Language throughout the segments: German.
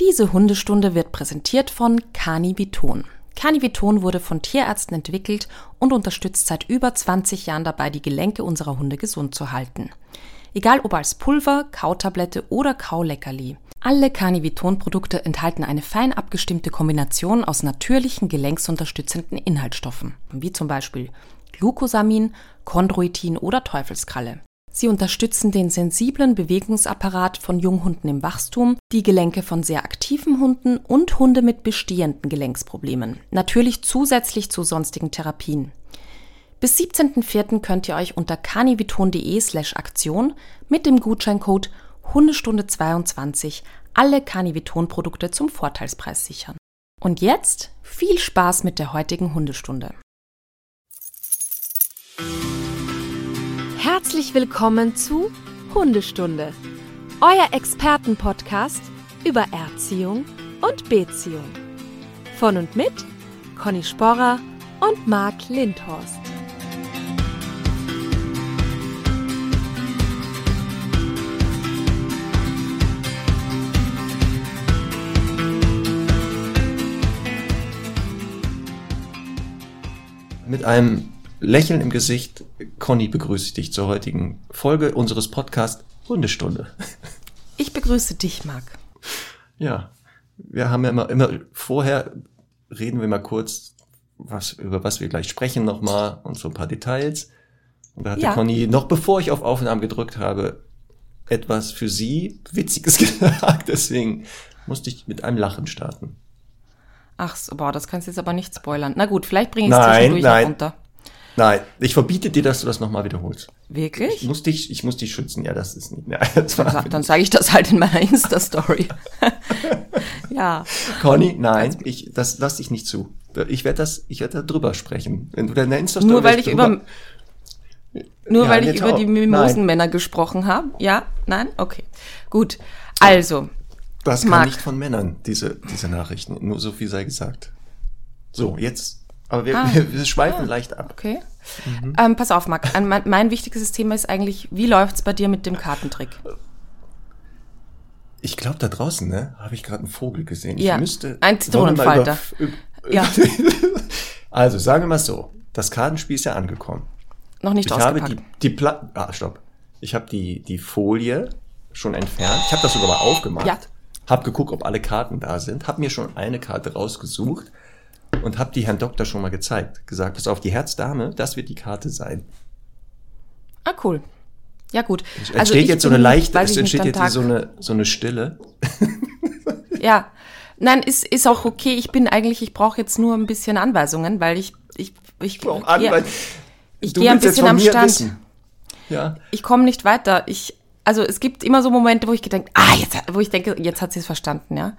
Diese Hundestunde wird präsentiert von Caniviton. Caniviton wurde von Tierärzten entwickelt und unterstützt seit über 20 Jahren dabei, die Gelenke unserer Hunde gesund zu halten. Egal ob als Pulver, Kautablette oder Kauleckerli. Alle Caniviton-Produkte enthalten eine fein abgestimmte Kombination aus natürlichen gelenksunterstützenden Inhaltsstoffen, wie zum Beispiel Glucosamin, Chondroitin oder Teufelskralle. Sie unterstützen den sensiblen Bewegungsapparat von Junghunden im Wachstum, die Gelenke von sehr aktiven Hunden und Hunde mit bestehenden Gelenksproblemen. Natürlich zusätzlich zu sonstigen Therapien. Bis 17.04. könnt ihr euch unter caniviton.de slash Aktion mit dem Gutscheincode Hundestunde 22 alle Caniviton-Produkte zum Vorteilspreis sichern. Und jetzt viel Spaß mit der heutigen Hundestunde. Herzlich willkommen zu Hundestunde, euer Expertenpodcast über Erziehung und Beziehung. Von und mit Conny Sporrer und Marc Lindhorst. Mit einem Lächeln im Gesicht, Conny begrüße dich zur heutigen Folge unseres Podcasts Hundestunde. Ich begrüße dich, Marc. Ja, wir haben ja immer, immer vorher reden wir mal kurz, was, über was wir gleich sprechen nochmal und so ein paar Details. Und da hatte Ja. Conny, noch bevor ich auf Aufnahmen gedrückt habe, etwas für sie Witziges gesagt. Deswegen musste ich mit einem Lachen starten. Ach, so, boah, das kannst du jetzt aber nicht spoilern. Na gut, vielleicht bringe ich es zwischendurch nein. runter. Nein, ich verbiete dir, dass du das nochmal wiederholst. Ich Wirklich? muss dich, ich muss dich schützen. Ja, das ist nicht. Ja, das Dann, dann sage ich das halt in meiner Insta-Story. ja. Conny, nein, ich, das lass ich nicht zu. Ich werde das, ich werde da drüber sprechen. Wenn du das Nur weil ich über, nur Ja, weil ich über auch. die Nein. Mimosenmänner gesprochen habe. Ja? Nein? Okay. Gut. Also, Das Marc. nicht von Männern, diese, diese Nachrichten. Nur so viel sei gesagt. So, jetzt, aber wir, Ah. wir, wir schweifen leicht ab. okay. Mhm. Ähm, pass auf, Marc. Ein- Mein, mein wichtigstes Thema ist eigentlich, wie läuft's bei dir mit dem Kartentrick? Ich glaube, da draußen, ne, habe ich gerade einen Vogel gesehen. Ja, ich müsste, ein Zitronenfalter. Ja. Also, sagen wir mal so. Das Kartenspiel ist ja angekommen. Noch nicht Ich habe ausgepackt. die, die Pla ah, stopp. Ich habe die, die Folie schon entfernt. Ich habe das sogar mal aufgemacht. Ja. Hab geguckt, ob alle Karten da sind. Hab mir schon eine Karte rausgesucht und hab die Herrn Doktor schon mal gezeigt. Gesagt, pass auf, die Herzdame, das wird die Karte sein. ah, cool. Ja, gut. Es Also entsteht ich jetzt so eine leichte, es ich entsteht jetzt Tag- so eine, so eine Stille. Ja. Nein, ist, ist auch okay. Ich bin eigentlich, ich brauche jetzt nur ein bisschen Anweisungen, weil ich, ich, ich, ja, Anwalt. ich gehe ein bisschen am Stand. wissen. Ja. ich komme nicht weiter. Ich, also es gibt immer so Momente, wo ich gedenke, ah, jetzt, wo ich denke, jetzt hat sie es verstanden, ja.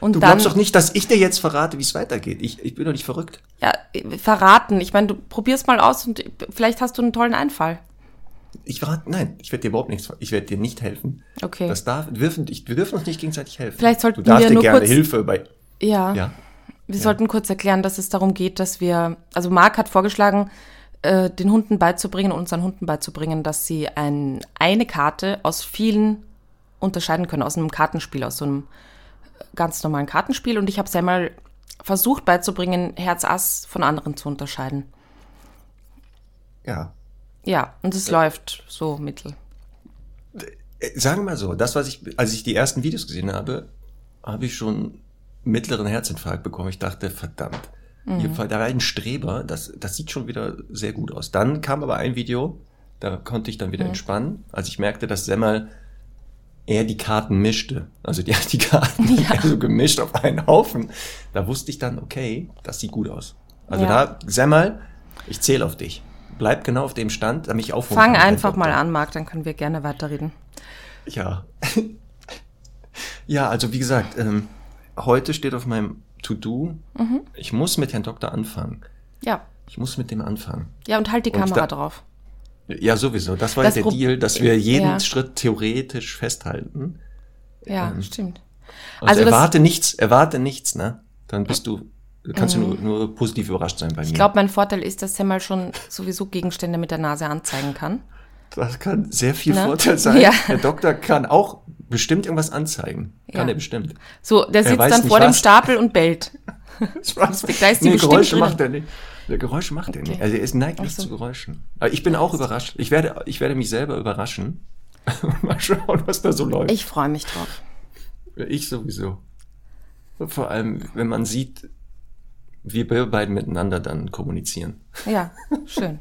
Und Du dann, glaubst doch nicht, dass ich dir jetzt verrate, wie es weitergeht. Ich, ich bin doch nicht verrückt. ja, verraten. Ich meine, du probierst mal aus und vielleicht hast du einen tollen Einfall. Ich verrate, nein, ich werde dir überhaupt nichts, ich werde dir nicht helfen. Okay. Das darf, wir dürfen, ich, wir dürfen uns nicht gegenseitig helfen. Vielleicht sollten du darfst wir dir nur gerne kurz- Hilfe bei, Ja. ja. Wir sollten kurz erklären, dass es darum geht, dass wir, also Marc hat vorgeschlagen, äh, den Hunden beizubringen, unseren Hunden beizubringen, dass sie ein, eine Karte aus vielen unterscheiden können, aus einem Kartenspiel, aus so einem ganz normalen Kartenspiel. Und ich habe es einmal versucht beizubringen, Herz Ass von anderen zu unterscheiden. Ja. Ja, und es läuft so mittel. Äh, Sagen wir mal so, das, was ich, als ich die ersten Videos gesehen habe, habe ich schon mittleren Herzinfarkt bekommen. Ich dachte, verdammt, hier, da war ein Streber, das, das sieht schon wieder sehr gut aus. Dann kam aber ein Video, da konnte ich dann wieder entspannen, als ich merkte, dass Semmel eher die Karten mischte. Also die hat die Karten Ja. so gemischt auf einen Haufen. Da wusste ich dann, okay, das sieht gut aus. Also Ja. da, Semmel, ich zähle auf dich. Bleib genau auf dem Stand, damit ich aufholen Fang einfach mal an, Marc, dann können wir gerne weiterreden. Ja. ja, also wie gesagt, ähm, heute steht auf meinem To-Do, Mhm. ich muss mit Herrn Doktor anfangen. Ja. Ich muss mit dem anfangen. Ja, und halt die Und Kamera da- drauf. Ja, sowieso. Das war Das der Pro- Deal, dass wir jeden Ja. Schritt theoretisch festhalten. Ja, Ähm, stimmt. Also, Also erwarte nichts, erwarte nichts, ne? Dann bist du, kannst du nur, nur positiv überrascht sein bei mir. Mhm. Ich glaube, mein Vorteil ist, dass Semmel schon sowieso Gegenstände mit der Nase anzeigen kann. Das kann sehr viel Ne? Vorteil sein. Ja. Der Doktor kann auch bestimmt irgendwas anzeigen. Kann Ja. er bestimmt. So, der Er sitzt dann vor dem was. Stapel und bellt. Spaß. Da ist die bestimmt Geräusche drin. macht er nicht. Der Geräusche macht er Okay. nicht. Also er ist neigt nicht so. zu Geräuschen. Aber ich bin auch überrascht. Ich werde, ich werde mich selber überraschen. Mal schauen, was da so läuft. Ich freue mich drauf. Ich sowieso. Vor allem, wenn man sieht, wie wir beiden miteinander dann kommunizieren. Ja, schön.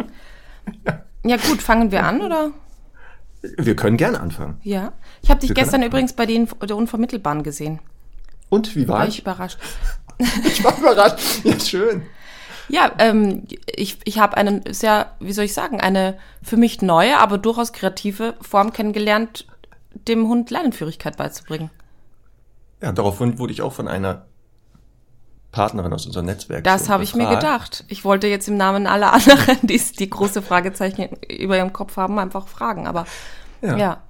Ja gut, fangen wir an, oder? Wir können gerne anfangen. Ja. Ich habe dich Wir gestern übrigens bei den, der Unvermittelbaren gesehen. Und wie war War ich ich? überrascht. Ich war überrascht. Ja, schön. Ja, ähm, ich, ich habe einen sehr, wie soll ich sagen, eine für mich neue, aber durchaus kreative Form kennengelernt, dem Hund Leinenführigkeit beizubringen. Ja, daraufhin wurde ich auch von einer Partnerin aus unserem Netzwerk. Das habe ich mir gedacht. Ich wollte jetzt im Namen aller anderen, die die große Fragezeichen über ihrem Kopf haben, einfach fragen. Aber Ja. ja,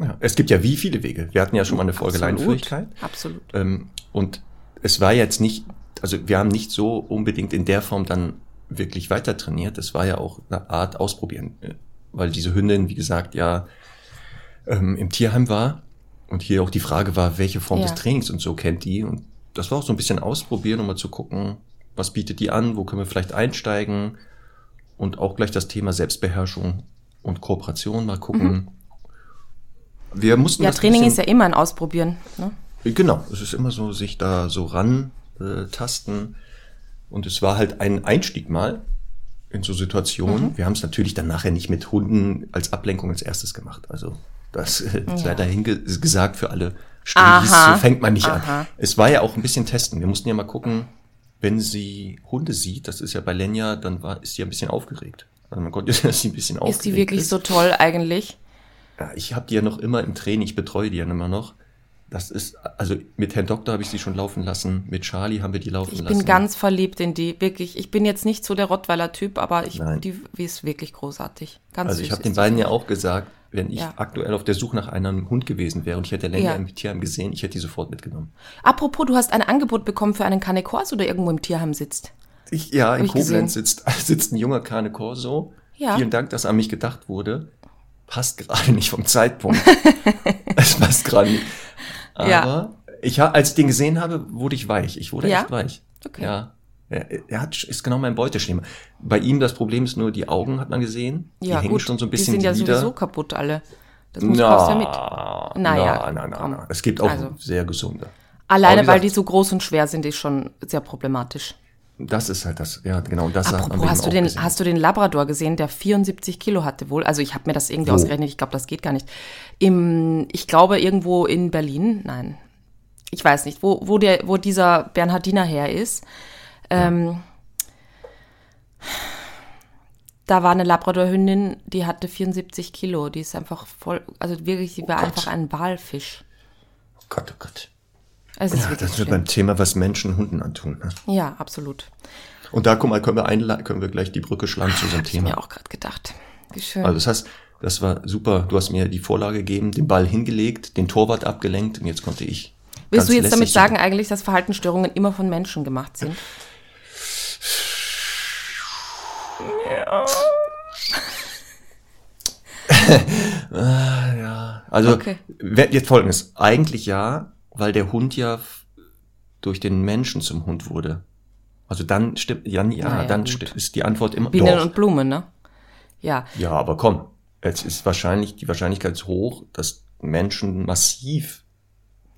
Ja. Es gibt ja wie viele Wege. Wir hatten ja schon mal eine Folge absolut. Leinenführigkeit. Absolut. Ähm, und es war jetzt nicht, also wir haben nicht so unbedingt in der Form dann wirklich weiter trainiert. Es war ja auch eine Art Ausprobieren, äh, weil diese Hündin, wie gesagt, ja ähm, im Tierheim war und hier auch die Frage war, welche Form Ja. des Trainings und so kennt die. Und das war auch so ein bisschen ausprobieren, um mal zu gucken, was bietet die an, wo können wir vielleicht einsteigen und auch gleich das Thema Selbstbeherrschung und Kooperation mal gucken. Wir mussten Mhm. Ja, das Training bisschen- ist ja immer ein Ausprobieren. Ne? Genau, es ist immer so, sich da so ran äh, tasten. Und es war halt ein Einstieg mal in so Situationen. Mhm. Wir haben es natürlich dann nachher nicht mit Hunden als Ablenkung als erstes gemacht. Also das äh, sei dahin ge gesagt für alle Studis, Aha. so fängt man nicht Aha. an. Es war ja auch ein bisschen testen. Wir mussten ja mal gucken, wenn sie Hunde sieht, das ist ja bei Lenja, dann war, ist sie ein bisschen aufgeregt. Also man konnte, dass sie ein bisschen aufgeregt Ist die wirklich so toll eigentlich? ja, ich habe die ja noch immer im Training, ich betreue die ja immer noch. Das ist, also mit Herrn Doktor habe ich sie schon laufen lassen, mit Charlie haben wir die laufen Ich lassen. bin ganz verliebt in die, wirklich. Ich bin jetzt nicht so der Rottweiler-Typ, aber ich, Nein. die, die ist wirklich großartig. Ganz also ich habe den beiden ja auch gesagt, wenn ich Ja. aktuell auf der Suche nach einem Hund gewesen wäre und ich hätte länger Ja. im Tierheim gesehen, ich hätte die sofort mitgenommen. ich. Apropos, du hast ein Angebot bekommen für einen Cane Corso, der irgendwo im Tierheim sitzt. Ich, ja, in ich. Koblenz sitzt, sitzt ein junger Cane Corso. Ja. Vielen Dank, dass an mich gedacht wurde. Passt gerade nicht vom Zeitpunkt. es passt gerade nicht. Aber Ja. ich als ich den gesehen habe, wurde ich weich. Ich wurde Ja? echt weich. Okay. Ja. Er, er hat, ist genau mein Beuteschema. Bei ihm das Problem ist nur, die Augen hat man gesehen. Ja, die hängen gut. schon so ein die bisschen sind ja wieder. sowieso kaputt alle. Das muss du ja mit. Naja, na, na, na, na. Es gibt auch Also. sehr gesunde. Alleine, weil die so groß und schwer sind, ist schon sehr problematisch. Das ist halt das, ja, genau. Das Apropos, hast du, den, gesehen. hast du den Labrador gesehen, der 74 Kilo hatte wohl? Also ich habe mir das irgendwie Wo? ausgerechnet, ich glaube, das geht gar nicht. Im, ich glaube, irgendwo in Berlin, nein, ich weiß nicht, wo, wo, der, wo dieser Bernhardiner her ist. Ähm, da war eine Labradorhündin, die hatte 74 Kilo. Die ist einfach voll, also wirklich, die war Gott. einfach ein Walfisch. Oh Gott, oh Gott. Ist Ja, das wird beim Thema, was Menschen Hunden antun. Ne? Ja, absolut. Und da, guck mal, können wir, einla- können wir gleich die Brücke schlagen zu unserem Hab ich mir Thema. auch gerade gedacht. Wie schön. Also das heißt, das war super. Du hast mir die Vorlage gegeben, den Ball hingelegt, den Torwart abgelenkt und jetzt konnte ich. Willst du jetzt damit sagen eigentlich, dass Verhaltensstörungen immer von Menschen gemacht sind? Ja, also Okay. jetzt folgendes. Eigentlich ja, weil der Hund ja durch den Menschen zum Hund wurde. Also dann stimmt, ja, ja, dann gut. sti- ist die Antwort immer Bienen doch. und Blumen, ne? Ja. Ja, aber komm, es ist wahrscheinlich, die Wahrscheinlichkeit ist hoch, dass Menschen massiv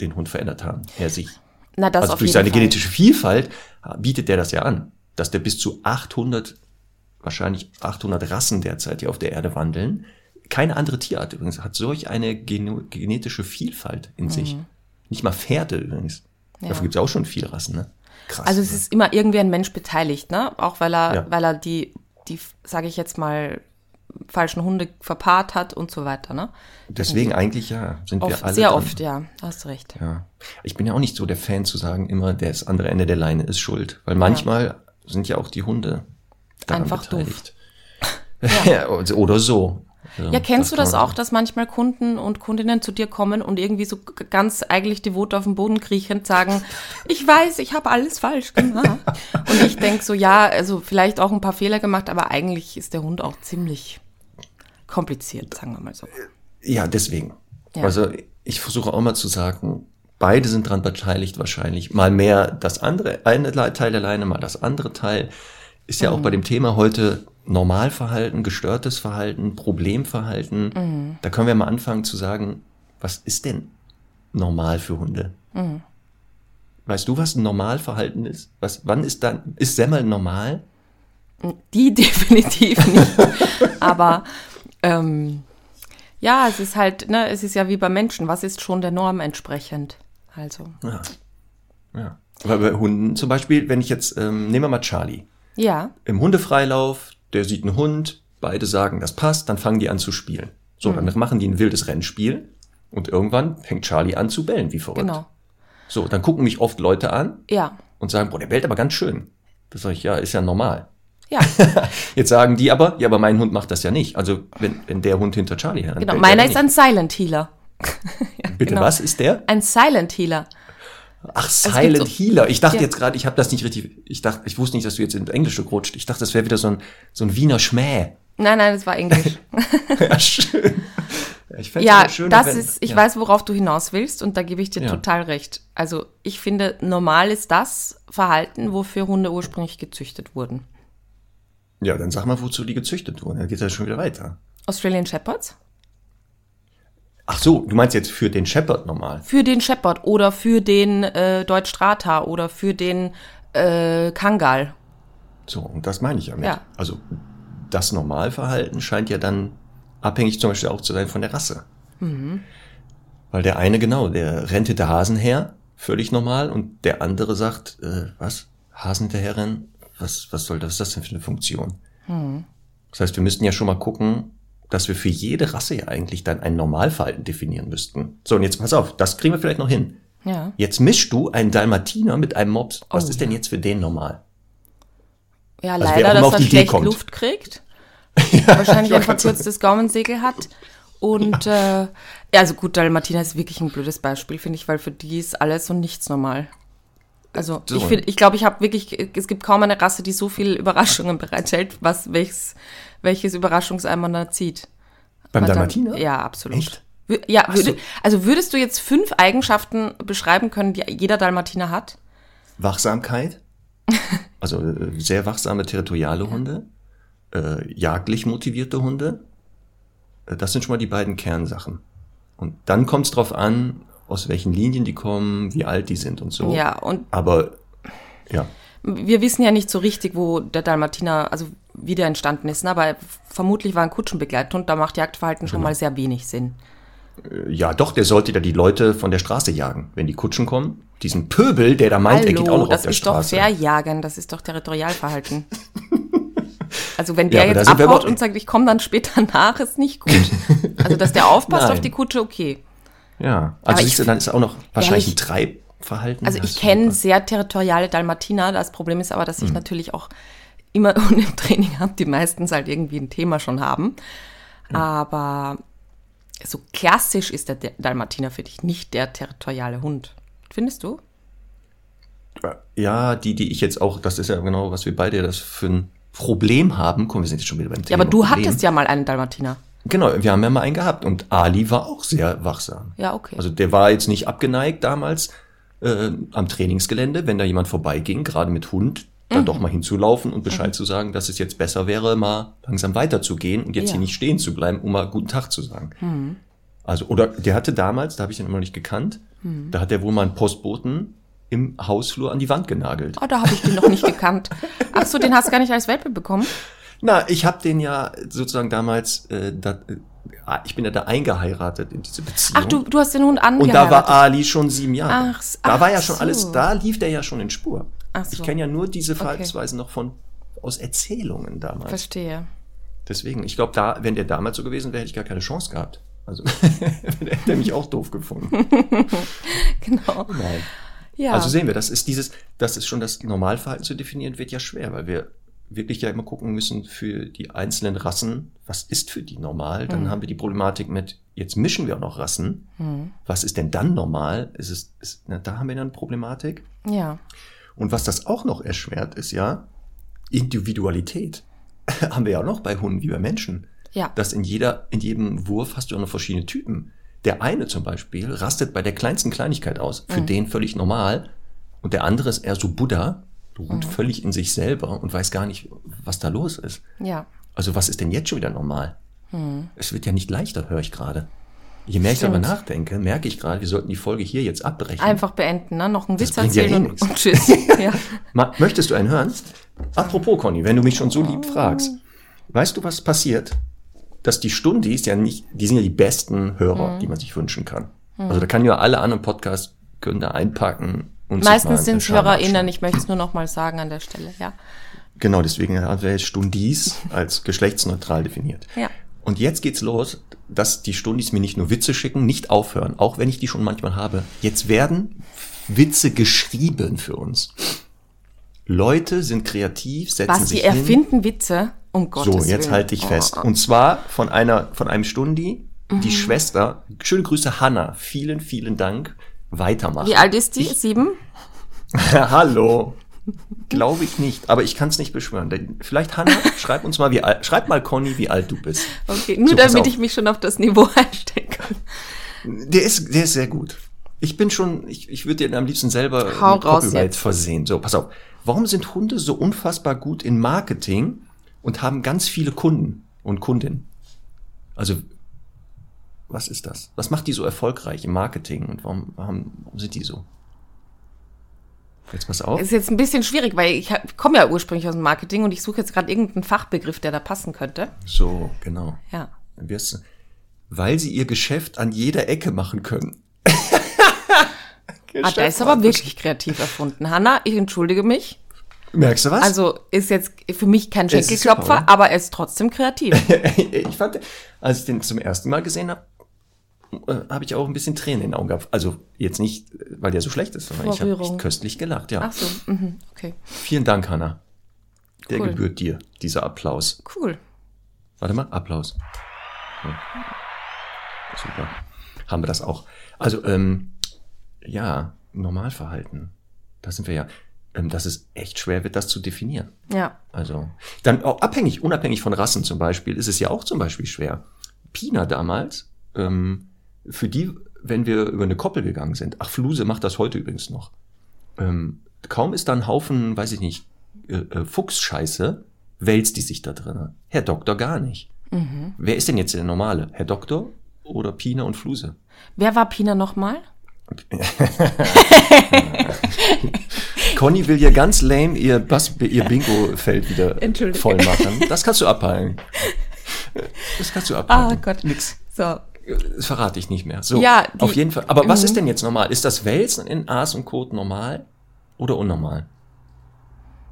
den Hund verändert haben, er sich. Na, das also auf durch jeden seine Fall. genetische Vielfalt bietet der das ja an, dass der bis zu 800, wahrscheinlich 800 Rassen derzeit hier auf der Erde wandeln. Keine andere Tierart übrigens hat solch eine genetische Vielfalt in sich. Nicht mal Pferde übrigens. Ja. Dafür gibt's auch schon viele Rassen, ne? Krass. Also es ne? ist immer irgendwie ein Mensch beteiligt, ne? Auch weil er, Ja. weil er die, die, sage ich jetzt mal, falschen Hunde verpaart hat und so weiter, ne? Deswegen eigentlich ja, sind wir Oft, alle. sehr dran. oft, ja. Hast recht. Ja. Ich bin ja auch nicht so der Fan zu sagen, immer das andere Ende der Leine ist schuld. Weil manchmal sind ja auch die Hunde daran Einfach doof. beteiligt. Ja. Oder so. Ja, kennst du das auch, dass manchmal Kunden und Kundinnen zu dir kommen und irgendwie so ganz eigentlich devot auf dem Boden kriechend sagen, ich weiß, ich habe alles falsch gemacht. und ich denk so, ja, also vielleicht auch ein paar Fehler gemacht, aber eigentlich ist der Hund auch ziemlich kompliziert, sagen wir mal so. Ja, deswegen. Ja. Also ich versuche auch mal zu sagen, beide sind dran beteiligt wahrscheinlich. Mal mehr das andere, eine Teil alleine, mal das andere Teil. Ist ja auch bei dem Thema heute Normalverhalten, gestörtes Verhalten, Problemverhalten. Da können wir mal anfangen zu sagen, was ist denn normal für Hunde? Weißt du, was ein Normalverhalten ist? Was, wann ist dann, ist Semmel normal? Die definitiv nicht. Aber ähm, ja, es ist halt, ne, es ist ja wie bei Menschen. Was ist schon der Norm entsprechend? Also, Ja. ja. Aber bei Hunden zum Beispiel, wenn ich jetzt, ähm, nehmen wir mal Charlie. ja, Im Hundefreilauf, der sieht einen Hund, beide sagen, das passt, dann fangen die an zu spielen. So, dann machen die ein wildes Rennspiel und irgendwann fängt Charlie an zu bellen, wie verrückt. genau. So, dann gucken mich oft Leute an Ja, und sagen, boah, der bellt aber ganz schön. Das sage ich, ja, ist ja normal. ja, Jetzt sagen die aber, ja, aber mein Hund macht das ja nicht. Also, wenn, wenn der Hund hinter Charlie her, genau. Meiner er ist ein Silent Healer. ja, Bitte, genau. was ist der? Ein Silent Healer. Ach, Silent so- Healer. Ich dachte Ja. jetzt gerade, ich habe das nicht richtig, ich dachte, ich wusste nicht, dass du jetzt ins Englische gerutscht. Ich dachte, das wäre wieder so ein, so ein Wiener Schmäh. Nein, nein, das war Englisch. ja, schön. Ich ja, schöner, das wenn- ist, ich ja. weiß, worauf du hinaus willst und da gebe ich dir Ja. total recht. Also ich finde, normal ist das Verhalten, wofür Hunde ursprünglich gezüchtet wurden. Ja, dann sag mal, wozu die gezüchtet wurden. Dann geht das schon wieder weiter. Australian Shepherds? Ach so, du meinst jetzt für den Shepherd normal. Für den Shepherd oder für den äh, Deutsch Strata oder für den äh, Kangal. So, und das meine ich damit. Ja. Also das Normalverhalten scheint ja dann abhängig zum Beispiel auch zu sein von der Rasse. Mhm. Weil der eine, genau, der rennt hinter Hasen her, völlig normal, und der andere sagt, äh, was? Hasen hinterherrennen? Was, was soll das, was ist das denn für eine Funktion? Mhm. Das heißt, wir müssten ja schon mal gucken, dass wir für jede Rasse ja eigentlich dann ein Normalverhalten definieren müssten. So, und jetzt pass auf, das kriegen wir vielleicht noch hin. Ja. Jetzt mischst du einen Dalmatiner mit einem Mops. Was Oh, ist denn jetzt für den normal? Ja, Also leider, dass er schlecht kommt. Luft kriegt. Wahrscheinlich ich ein wollte grad verkürztes Gaumensegel hat. Und äh, ja, also gut, Dalmatiner ist wirklich ein blödes Beispiel, finde ich, weil für die ist alles und nichts normal. Also So. ich finde, ich glaube, ich habe wirklich, es gibt kaum eine Rasse, die so viele Überraschungen bereithält, was welches, welches Überraschungsei man da zieht. Beim dann- Dalmatiner? Ja, absolut. Echt? Ja, Ach so. würde, also würdest du jetzt fünf Eigenschaften beschreiben können, die jeder Dalmatiner hat? Wachsamkeit, also äh, sehr wachsame territoriale Hunde, äh, jagdlich motivierte Hunde. Äh, Das sind schon mal die beiden Kernsachen. Und dann kommt es drauf an, aus welchen Linien die kommen, wie alt die sind und so. Ja, und Aber ja, wir wissen ja nicht so richtig, wo der Dalmatiner, also wie der entstanden ist, ne? aber vermutlich war ein Kutschenbegleithund, da macht Jagdverhalten Genau. schon mal sehr wenig Sinn. Äh, ja, doch, der sollte ja die Leute von der Straße jagen, wenn die Kutschen kommen. Diesen Pöbel, der da meint, er geht auch Hallo, noch das auf der ist Straße. doch Verjagen, das ist doch Territorialverhalten. Also wenn Ja, der da jetzt abhaut und sagt, ich komme dann später nach, ist nicht gut. Also dass der aufpasst auf die Kutsche, okay. Ja, also ich siehst du, dann ist auch noch wahrscheinlich ein Ehrlich? Treibverhalten. Also Ja, ich ist kenne sehr territoriale Dalmatiner. Das Problem ist aber, dass Mhm. ich natürlich auch immer Hunde im Training habe, die meistens halt irgendwie ein Thema schon haben. Aber so klassisch ist der Dalmatiner für dich nicht der territoriale Hund. Findest du? Ja, die, die ich jetzt auch, das ist ja genau, was wir beide das für ein Problem haben. Komm, wir sind jetzt schon wieder beim Ja, Thema. aber du Problem. hattest ja mal einen Dalmatiner. Genau, wir haben ja mal einen gehabt und Ali war auch sehr wachsam. Ja, okay. Also der war jetzt nicht abgeneigt damals äh, am Trainingsgelände, wenn da jemand vorbeiging, gerade mit Hund, Mhm. dann doch mal hinzulaufen und Bescheid zu sagen, dass es jetzt besser wäre, mal langsam weiterzugehen und jetzt Ja. hier nicht stehen zu bleiben, um mal guten Tag zu sagen. Mhm. Also, oder der hatte damals, da habe ich den immer noch nicht gekannt, Mhm. da hat er wohl mal einen Postboten im Hausflur an die Wand genagelt. Oh, da habe ich den noch nicht gekannt. Ach so, den hast du gar nicht als Welpe bekommen? Na, ich habe den ja sozusagen damals, äh, da, äh, ich bin ja da eingeheiratet in diese Beziehung. Ach, du, du hast den Hund Und angeheiratet. da war Ali schon sieben Jahre. Ach, s- da war ja ach schon so. alles, da lief der ja schon in Spur. So. Ich kenne ja nur diese Verhaltensweisen noch von aus Erzählungen damals. Verstehe. Deswegen, ich glaube, da, wenn der damals so gewesen wäre, hätte ich gar keine Chance gehabt. Also hätte mich auch doof gefunden. Genau. Nein. Ja. Also sehen wir, das ist dieses, das ist schon das Normalverhalten zu definieren, wird ja schwer, weil wir wirklich ja immer gucken müssen für die einzelnen Rassen, was ist für die normal? Dann Mhm. haben wir die Problematik mit, jetzt mischen wir auch noch Rassen. Was ist denn dann normal? Ist es, ist, na, da haben wir dann eine Problematik. ja. Und was das auch noch erschwert, ist ja Individualität. haben wir ja auch noch bei Hunden wie bei Menschen. Ja. dass in jeder, in jedem Wurf hast du auch noch verschiedene Typen. Der eine zum Beispiel rastet bei der kleinsten Kleinigkeit aus, Mhm. für den völlig normal, und der andere ist eher so Buddha, ruht Mhm. völlig in sich selber und weiß gar nicht, was da los ist. Ja. Also was ist denn jetzt schon wieder normal? Es wird ja nicht leichter, höre ich gerade. Je mehr ich darüber nachdenke, merke ich gerade, wir sollten die Folge hier jetzt abbrechen. Einfach beenden, ne? Noch einen Das Witz ja erzählen eh und, und tschüss. ja. Möchtest du einen hören? Apropos, Conny, wenn du mich schon so lieb fragst, weißt du, was passiert? Dass die Stundis ja nicht, die sind ja die besten Hörer, Mhm. die man sich wünschen kann. Also da kann ja alle anderen Podcasts können da einpacken und Meistens sind es HörerInnen, ich möchte es nur noch mal sagen an der Stelle, ja. Genau, deswegen haben wir jetzt Stundis als geschlechtsneutral definiert. Ja. Und jetzt geht's los, dass die Stundis mir nicht nur Witze schicken, nicht aufhören, auch wenn ich die schon manchmal habe. Jetzt werden Witze geschrieben für uns. Leute sind kreativ, setzen Was, sich die hin. erfinden Witze? Um Gottes So, jetzt Willen. halte ich Oh, fest. oh. Und zwar von einer, von einem Stundi, Mhm. die Schwester, schöne Grüße Hanna, vielen, vielen Dank, weitermachen. Wie alt ist die? Sieben? Hallo. Glaube ich nicht, aber ich kann es nicht beschwören. Denn Vielleicht Hanna, schreib uns mal, wie alt, schreib mal Conny, wie alt du bist. Okay, nur So, damit ich mich schon auf das Niveau einstellen kann. Der ist, der ist sehr gut. Ich bin schon, ich, ich würde den am liebsten selber Copyright jetzt. versehen. So, pass auf. Warum sind Hunde so unfassbar gut in Marketing und haben ganz viele Kunden und Kundinnen? Also, was ist das? Was macht die so erfolgreich im Marketing und warum, warum, warum sind die so? Jetzt pass auf. Ist jetzt ein bisschen schwierig, weil ich komme ja ursprünglich aus dem Marketing und ich suche jetzt gerade irgendeinen Fachbegriff, der da passen könnte. So, genau. Ja. Weil sie ihr Geschäft an jeder Ecke machen können. Ah, der ist aber wirklich kreativ erfunden. Hanna, ich entschuldige mich. Merkst du was? Also ist jetzt für mich kein Schenkelklopfer, aber er ist trotzdem kreativ. ich fand, als ich den zum ersten Mal gesehen habe, habe ich auch ein bisschen Tränen in den Augen gehabt. Also jetzt nicht, äh, weil der so schlecht ist, sondern ich habe köstlich gelacht. Ja. Ach so, mhm, okay. Vielen Dank, Hanna. Der Cool. gebührt dir, dieser Applaus. Cool. Warte mal, Applaus. Ja. Super. Haben wir das auch. Also, ähm, ja, Normalverhalten. Da sind wir ja, ähm, dass es echt schwer wird, das zu definieren. Ja. Also, dann auch abhängig, unabhängig von Rassen zum Beispiel, ist es ja auch zum Beispiel schwer. Pina damals, ähm, für die, wenn wir über eine Koppel gegangen sind, ach, Fluse macht das heute übrigens noch. Ähm, kaum ist da ein Haufen, weiß ich nicht, äh, äh, Fuchsscheiße, wälzt die sich da drin. Herr Doktor gar nicht. Wer ist denn jetzt der Normale? Herr Doktor oder Pina und Fluse? Wer war Pina nochmal? Conny will hier ganz lame ihr, ihr Bingo-Feld wieder voll machen. Das kannst du abheilen. Das kannst du abhalten. Ah Gott. Nix. So. Das verrate ich nicht mehr. So, Ja, die- auf jeden Fall. Aber was Mhm. ist denn jetzt normal? Ist das Wälzen in Aas und Kot normal oder unnormal?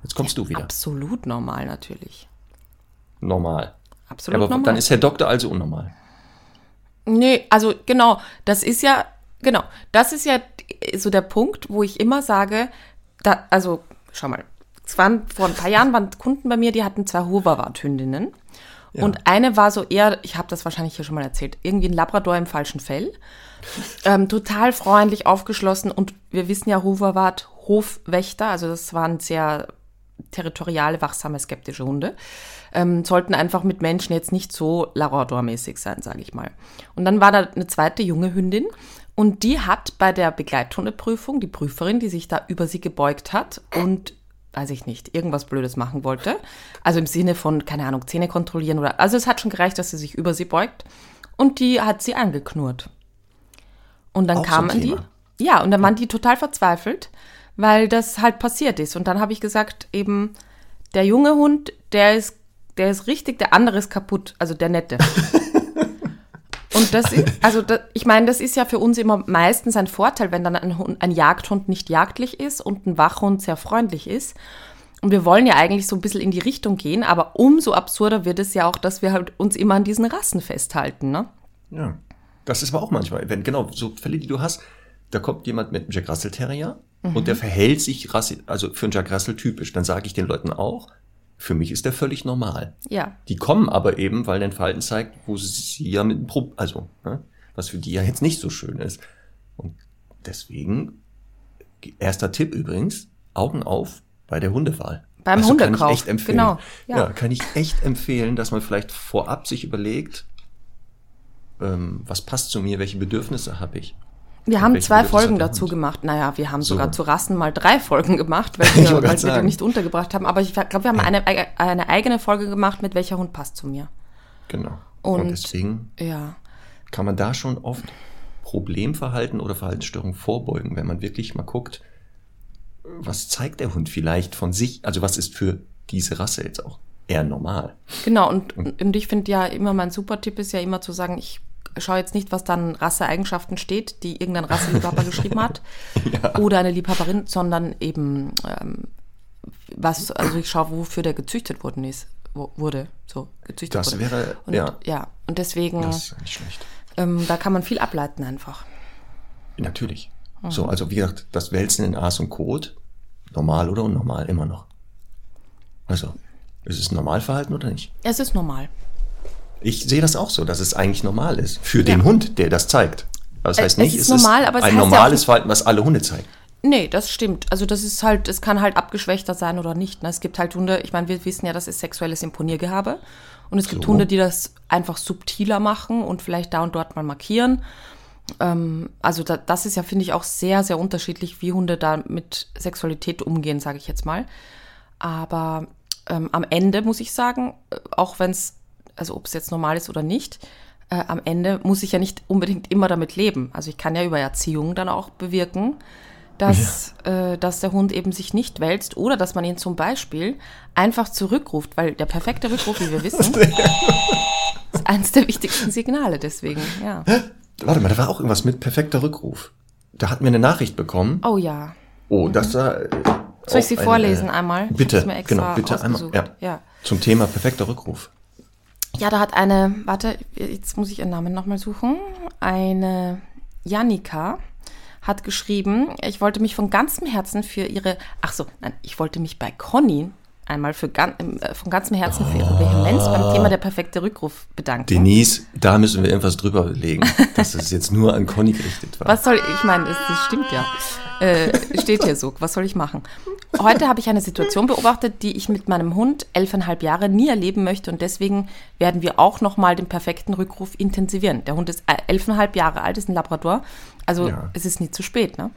Jetzt kommst du wieder. Absolut normal natürlich. Normal. Absolut Aber normal. dann ist Herr Doktor also unnormal. Nee, also genau, das ist ja, genau, das ist ja so der Punkt, wo ich immer sage, da, also schau mal, es waren, vor ein paar Jahren waren Kunden bei mir, die hatten zwei Hoverwart-Hündinnen. Und eine war so eher, ich habe das wahrscheinlich hier schon mal erzählt, irgendwie ein Labrador im falschen Fell. Ähm, total freundlich, aufgeschlossen und wir wissen ja, Hoverwart, Hofwächter, also das waren sehr territoriale, wachsame, skeptische Hunde, ähm, sollten einfach mit Menschen jetzt nicht so Labrador-mäßig sein, sage ich mal. Und dann war da eine zweite junge Hündin und die hat bei der Begleithundeprüfung, die Prüferin, die sich da über sie gebeugt hat und weiß ich nicht, irgendwas Blödes machen wollte. Also im Sinne von, keine Ahnung, Zähne kontrollieren oder. Also es hat schon gereicht, dass sie sich über sie beugt. Und die hat sie angeknurrt. Und dann Auch so kamen ein die. Ja, und dann waren die total verzweifelt, weil das halt passiert ist. Und dann habe ich gesagt, eben, der junge Hund, der ist, der ist richtig, der andere ist kaputt, also der nette. Und das ist, also da, ich meine, das ist ja für uns immer meistens ein Vorteil, wenn dann ein, Hund, ein Jagdhund nicht jagdlich ist und ein Wachhund sehr freundlich ist. Und wir wollen ja eigentlich so ein bisschen in die Richtung gehen, aber umso absurder wird es ja auch, dass wir halt uns immer an diesen Rassen festhalten, ne? Ja. Das ist aber auch manchmal, wenn, genau, so Fälle, die du hast, da kommt jemand mit einem Jack Russell Terrier und der verhält sich rassi also für einen Jack Russell typisch. Dann sage ich den Leuten auch, für mich ist der völlig normal. Ja. Die kommen aber eben, weil ein Verhalten zeigt, wo sie ja mit einem Pro also, ne, was für die ja jetzt nicht so schön ist. Und deswegen, erster Tipp übrigens, Augen auf bei der Hundewahl. Beim Also Hundekauf. Kann ich echt empfehlen. Genau. Ja. Ja. kann ich echt empfehlen, dass man vielleicht vorab sich überlegt, ähm, was passt zu mir, welche Bedürfnisse habe ich. Wir haben zwei Folgen dazu Hund? gemacht. Naja, wir haben So. sogar zu Rassen mal drei Folgen gemacht, weil wir, weil wir die nicht untergebracht haben. Aber ich glaube, wir haben eine, eine eigene Folge gemacht, mit welcher Hund passt zu mir. Genau. Und, Und- deswegen Ja. kann man da schon oft Problemverhalten oder Verhaltensstörungen vorbeugen, wenn man wirklich mal guckt, was zeigt der Hund vielleicht von sich, also was ist für diese Rasse jetzt auch eher normal. Genau, und, und ich finde ja immer, mein super Tipp ist ja immer zu sagen, ich schaue jetzt nicht, was dann Rasseeigenschaften steht, die irgendein Rasseliebhaber geschrieben hat oder eine Liebhaberin, sondern eben ähm, was, also ich schaue, wofür der gezüchtet worden ist, wurde, so gezüchtet Das wurde. wäre, und, ja. ja, und deswegen, Das ist nicht schlecht. ähm, da kann man viel ableiten einfach. Natürlich. So, also wie gesagt, das Wälzen in Aas und Kot, normal oder unnormal, immer noch. Also, ist es Normalverhalten oder nicht? Es ist normal. Ich sehe das auch so, dass es eigentlich normal ist. Für den Ja. Hund, der das zeigt. Das heißt es nicht, ist normal, aber es ein heißt ja auch normales nicht- Verhalten, was alle Hunde zeigen. Nee, das stimmt. Also das ist halt, es kann halt abgeschwächter sein oder nicht. Ne? Es gibt halt Hunde, ich meine, wir wissen ja, das ist sexuelles Imponiergehabe. Und es gibt So. Hunde, die das einfach subtiler machen und vielleicht da und dort mal markieren. Ähm, also da, das ist ja, finde ich, auch sehr, sehr unterschiedlich, wie Hunde da mit Sexualität umgehen, sage ich jetzt mal. Aber ähm, am Ende muss ich sagen, äh, auch wenn es, also ob es jetzt normal ist oder nicht, äh, am Ende muss ich ja nicht unbedingt immer damit leben. Also ich kann ja über Erziehung dann auch bewirken, dass, äh, dass der Hund eben sich nicht wälzt oder dass man ihn zum Beispiel einfach zurückruft, weil der perfekte Rückruf, wie wir wissen, ist eines der wichtigsten Signale. Deswegen, ja. Warte mal, da war auch irgendwas mit perfekter Rückruf. Da hatten wir eine Nachricht bekommen. Oh ja. Oh, das war. äh, Soll ich sie eine, vorlesen äh, einmal? Bitte, genau, bitte einmal. Ja. ja. Zum Thema perfekter Rückruf. Ja, da hat eine, warte, jetzt muss ich ihren Namen nochmal suchen. Eine Janika hat geschrieben, ich wollte mich von ganzem Herzen für ihre, ach so, nein, ich wollte mich bei Conny einmal für, gan- äh, von ganzem Herzen für ihre Vehemenz beim Thema der perfekte Rückruf bedanken. Denise, da müssen wir irgendwas drüber legen, dass es jetzt nur an Conny gerichtet war. Was soll ich meine, das, das stimmt ja. Äh, steht hier so. Was soll ich machen? Heute habe ich eine Situation beobachtet, die ich mit meinem Hund elfeinhalb Jahre nie erleben möchte und deswegen werden wir auch nochmal den perfekten Rückruf intensivieren. Der Hund ist äh, elfeinhalb Jahre alt, ist ein Labrador, also Ja. es ist nie zu spät. Ne?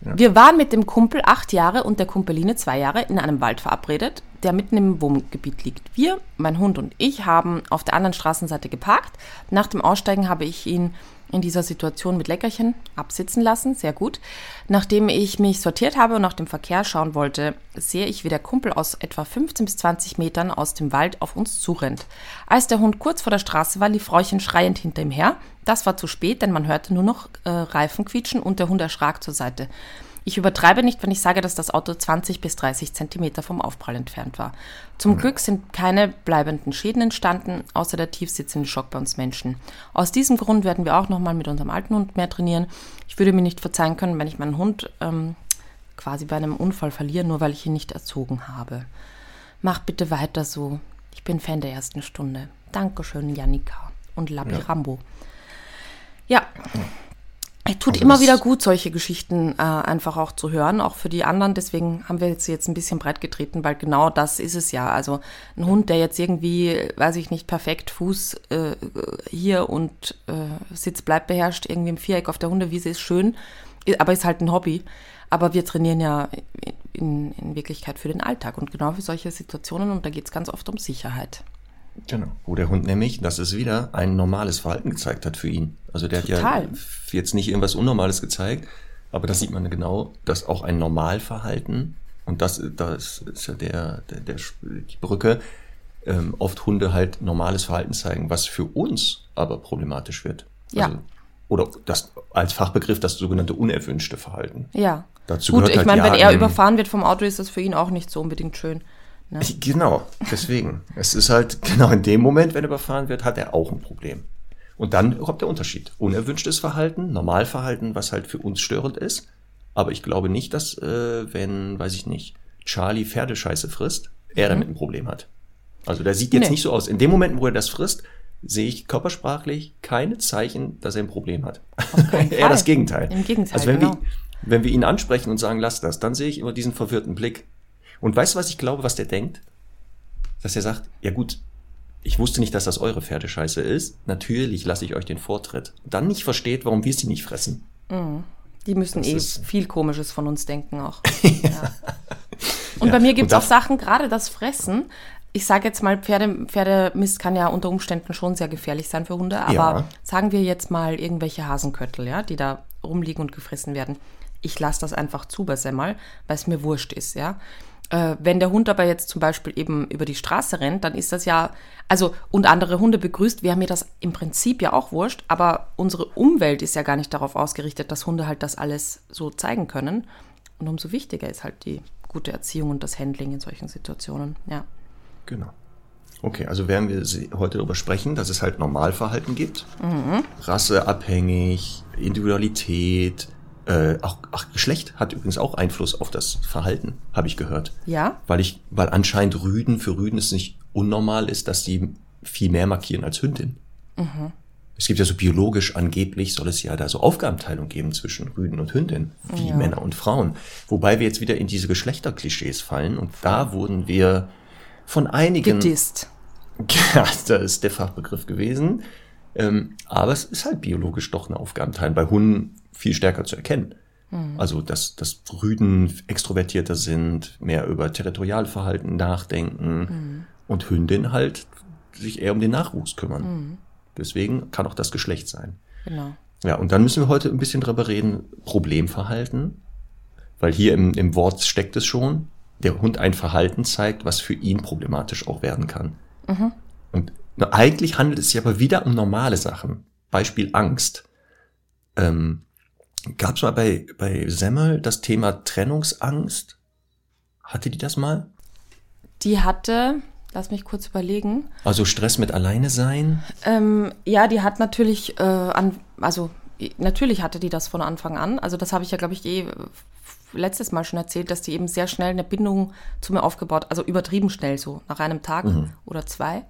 Wir waren mit dem Kumpel acht Jahre und der Kumpeline zwei Jahre in einem Wald verabredet, der mitten im Wohngebiet liegt. Wir, mein Hund und ich, haben auf der anderen Straßenseite geparkt. Nach dem Aussteigen habe ich ihn in dieser Situation mit Leckerchen absitzen lassen. Sehr gut. Nachdem ich mich sortiert habe und nach dem Verkehr schauen wollte, sehe ich, wie der Kumpel aus etwa 15 bis 20 Metern aus dem Wald auf uns zurennt. Als der Hund kurz vor der Straße war, lief Frauchen schreiend hinter ihm her. Das war zu spät, denn man hörte nur noch äh, Reifen quietschen und der Hund erschrak zur Seite. Ich übertreibe nicht, wenn ich sage, dass das Auto 20 bis 30 Zentimeter vom Aufprall entfernt war. Zum Glück sind keine bleibenden Schäden entstanden, außer der tiefsitzende Schock bei uns Menschen. Aus diesem Grund werden wir auch nochmal mit unserem alten Hund mehr trainieren. Ich würde mir nicht verzeihen können, wenn ich meinen Hund ähm, quasi bei einem Unfall verliere, nur weil ich ihn nicht erzogen habe. Mach bitte weiter so. Ich bin Fan der ersten Stunde. Dankeschön, Janika und Labi Rambo. Ja, es tut Also immer wieder gut, solche Geschichten äh, einfach auch zu hören, auch für die anderen. Deswegen haben wir jetzt jetzt ein bisschen breit getreten, weil genau das ist es ja. Also ein Hund, der jetzt irgendwie, weiß ich nicht, perfekt Fuß äh, hier und äh, Sitz bleibt beherrscht, irgendwie im Viereck auf der Hundewiese ist schön, aber ist halt ein Hobby. Aber wir trainieren ja in, in Wirklichkeit für den Alltag und genau für solche Situationen und da geht es ganz oft um Sicherheit. Genau. Wo der Hund nämlich, dass es wieder ein normales Verhalten gezeigt hat für ihn. Also der Total. hat ja jetzt nicht irgendwas Unnormales gezeigt, aber das sieht man genau, dass auch ein Normalverhalten, und das, das ist ja der, der, der die Brücke, ähm, oft Hunde halt normales Verhalten zeigen, was für uns aber problematisch wird. Ja. Also, oder das als Fachbegriff das sogenannte unerwünschte Verhalten. Ja. Dazu Gut, ich halt meine, wenn er überfahren wird vom Auto, ist das für ihn auch nicht so unbedingt schön. Ne? Genau, deswegen. es ist halt, genau in dem Moment, wenn er überfahren wird, hat er auch ein Problem. Und dann kommt der Unterschied. Unerwünschtes Verhalten, Normalverhalten, was halt für uns störend ist. Aber ich glaube nicht, dass, äh, wenn, weiß ich nicht, Charlie Pferdescheiße frisst, er damit ein Problem hat. Also der sieht jetzt Nee. nicht so aus. In dem Moment, wo er das frisst, sehe ich körpersprachlich keine Zeichen, dass er ein Problem hat. Eher das Gegenteil. Im Gegenteil, Also wenn, genau. wir, wenn wir ihn ansprechen und sagen, lass das, dann sehe ich immer diesen verwirrten Blick. Und weißt du, was ich glaube, was der denkt? Dass er sagt, ja gut, ich wusste nicht, dass das eure Pferdescheiße ist. Natürlich lasse ich euch den Vortritt. Dann nicht versteht, warum wir sie nicht fressen. Die müssen Das eh viel Komisches von uns denken auch. ja. Und bei mir gibt es auch Sachen, gerade das Fressen. Ich sage jetzt mal, Pferde, Pferdemist kann ja unter Umständen schon sehr gefährlich sein für Hunde, aber Ja. sagen wir jetzt mal irgendwelche Hasenköttel, ja, die da rumliegen und gefressen werden. Ich lasse das einfach zu bei Semmel, weil es mir wurscht ist, ja. Äh, wenn der Hund aber jetzt zum Beispiel eben über die Straße rennt, dann ist das ja, also und andere Hunde begrüßt, wäre mir das im Prinzip ja auch wurscht, aber unsere Umwelt ist ja gar nicht darauf ausgerichtet, dass Hunde halt das alles so zeigen können. Und umso wichtiger ist halt die gute Erziehung und das Handling in solchen Situationen, ja. Genau. Okay, also werden wir sie- heute darüber sprechen, dass es halt Normalverhalten gibt. Rasseabhängig, Individualität, äh, auch, auch Geschlecht hat übrigens auch Einfluss auf das Verhalten, habe ich gehört. Ja? Weil ich, weil anscheinend Rüden für Rüden es nicht unnormal ist, dass sie viel mehr markieren als Hündin. Es gibt ja so biologisch angeblich soll es ja da so Aufgabenteilung geben zwischen Rüden und Hündin, wie Ja. Männer und Frauen. Wobei wir jetzt wieder in diese Geschlechterklischees fallen und da wurden wir von einigen Gedisst. ja, da ist der Fachbegriff gewesen. Ähm, aber es ist halt biologisch doch eine Aufgabenteilung. Bei Hunden viel stärker zu erkennen. Also, dass, dass Rüden extrovertierter sind, mehr über Territorialverhalten nachdenken und Hündin halt sich eher um den Nachwuchs kümmern. Deswegen kann auch das Geschlecht sein. Genau. Ja, und dann müssen wir heute ein bisschen drüber reden, Problemverhalten. Weil hier im, im Wort steckt es schon, der Hund ein Verhalten zeigt, was für ihn problematisch auch werden kann. Und na, eigentlich handelt es sich aber wieder um normale Sachen. Beispiel Angst. Ähm, Gab es mal bei, bei Semmel das Thema Trennungsangst? Hatte die das mal? Die hatte, lass mich kurz überlegen, Also Stress mit alleine sein? Ähm, ja, die hat natürlich äh, an, also natürlich hatte die das von Anfang an. Also das habe ich ja, glaube ich, eh letztes Mal schon erzählt, dass die eben sehr schnell eine Bindung zu mir aufgebaut, also übertrieben schnell so, nach einem Tag oder zwei.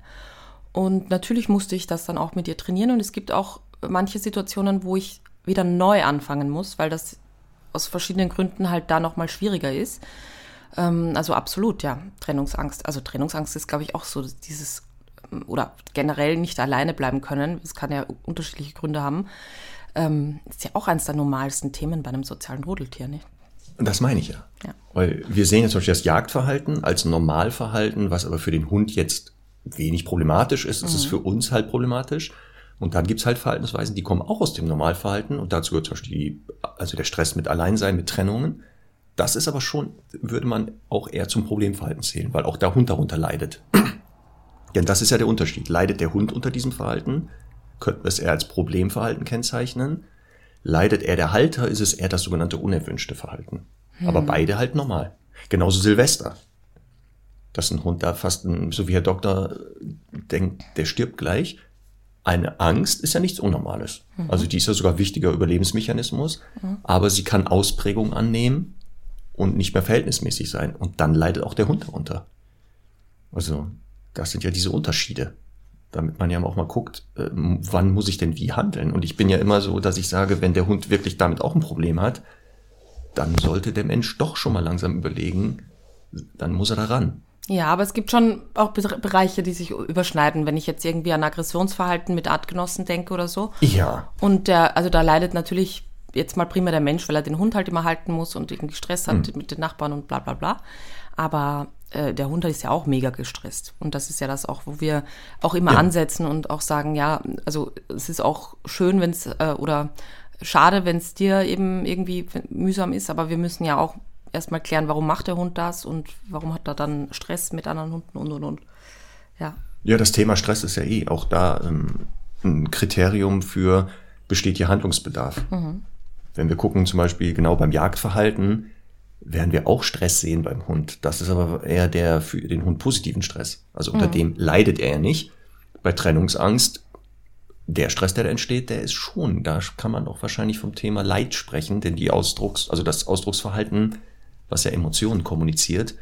Und natürlich musste ich das dann auch mit ihr trainieren. Und es gibt auch manche Situationen, wo ich wieder neu anfangen muss, weil das aus verschiedenen Gründen halt da nochmal schwieriger ist. Ähm, also absolut, ja, Trennungsangst. Also Trennungsangst ist, glaube ich, auch so dieses ähm, oder generell nicht alleine bleiben können. Es kann ja unterschiedliche Gründe haben. Ähm, ist ja auch eines der normalsten Themen bei einem sozialen Rudeltier, nicht? Und das meine ich ja. Ja. Weil wir sehen jetzt zum Beispiel das Jagdverhalten als Normalverhalten, was aber für den Hund jetzt wenig problematisch ist. Es ist für uns halt problematisch. Und dann gibt's halt Verhaltensweisen, die kommen auch aus dem Normalverhalten. Und dazu gehört zum Beispiel die, also der Stress mit Alleinsein, mit Trennungen. Das ist aber schon, würde man auch eher zum Problemverhalten zählen, weil auch der Hund darunter leidet. Denn das ist ja der Unterschied. Leidet der Hund unter diesem Verhalten? Könnten wir es eher als Problemverhalten kennzeichnen? Leidet er der Halter, ist es eher das sogenannte unerwünschte Verhalten. Aber beide halt normal. Genauso Silvester. Dass ein Hund da fast, ein, so wie Herr Doktor denkt, der stirbt gleich. Eine Angst ist ja nichts Unnormales. Also die ist ja sogar wichtiger Überlebensmechanismus, aber sie kann Ausprägungen annehmen und nicht mehr verhältnismäßig sein. Und dann leidet auch der Hund darunter. Also das sind ja diese Unterschiede damit man ja auch mal guckt, ähm, wann muss ich denn wie handeln. Und ich bin ja immer so, dass ich sage, wenn der Hund wirklich damit auch ein Problem hat, dann sollte der Mensch doch schon mal langsam überlegen, dann muss er da ran. Ja, aber es gibt schon auch Be- Bereiche, die sich überschneiden. Wenn ich jetzt irgendwie an Aggressionsverhalten mit Artgenossen denke oder so. Ja, Und der, also da leidet natürlich jetzt mal primär der Mensch, weil er den Hund halt immer halten muss und irgendwie Stress hat mit den Nachbarn und bla bla bla. Aber äh, der Hund ist ja auch mega gestresst. Und das ist ja das auch, wo wir auch immer Ja. ansetzen und auch sagen, ja, also es ist auch schön, wenn es äh, oder schade, wenn es dir eben irgendwie mühsam ist, aber wir müssen ja auch erstmal klären, warum macht der Hund das und warum hat er dann Stress mit anderen Hunden und und und. Ja. ja, das Thema Stress ist ja eh auch da ähm, ein Kriterium für, besteht hier Handlungsbedarf. Wenn wir gucken, zum Beispiel genau beim Jagdverhalten, werden wir auch Stress sehen beim Hund. Das ist aber eher der für den Hund positiven Stress. Also unter dem leidet er ja nicht. Bei Trennungsangst, der Stress, der da entsteht, der ist schon, da kann man auch wahrscheinlich vom Thema Leid sprechen, denn die Ausdrucks, also das Ausdrucksverhalten, was ja Emotionen kommuniziert,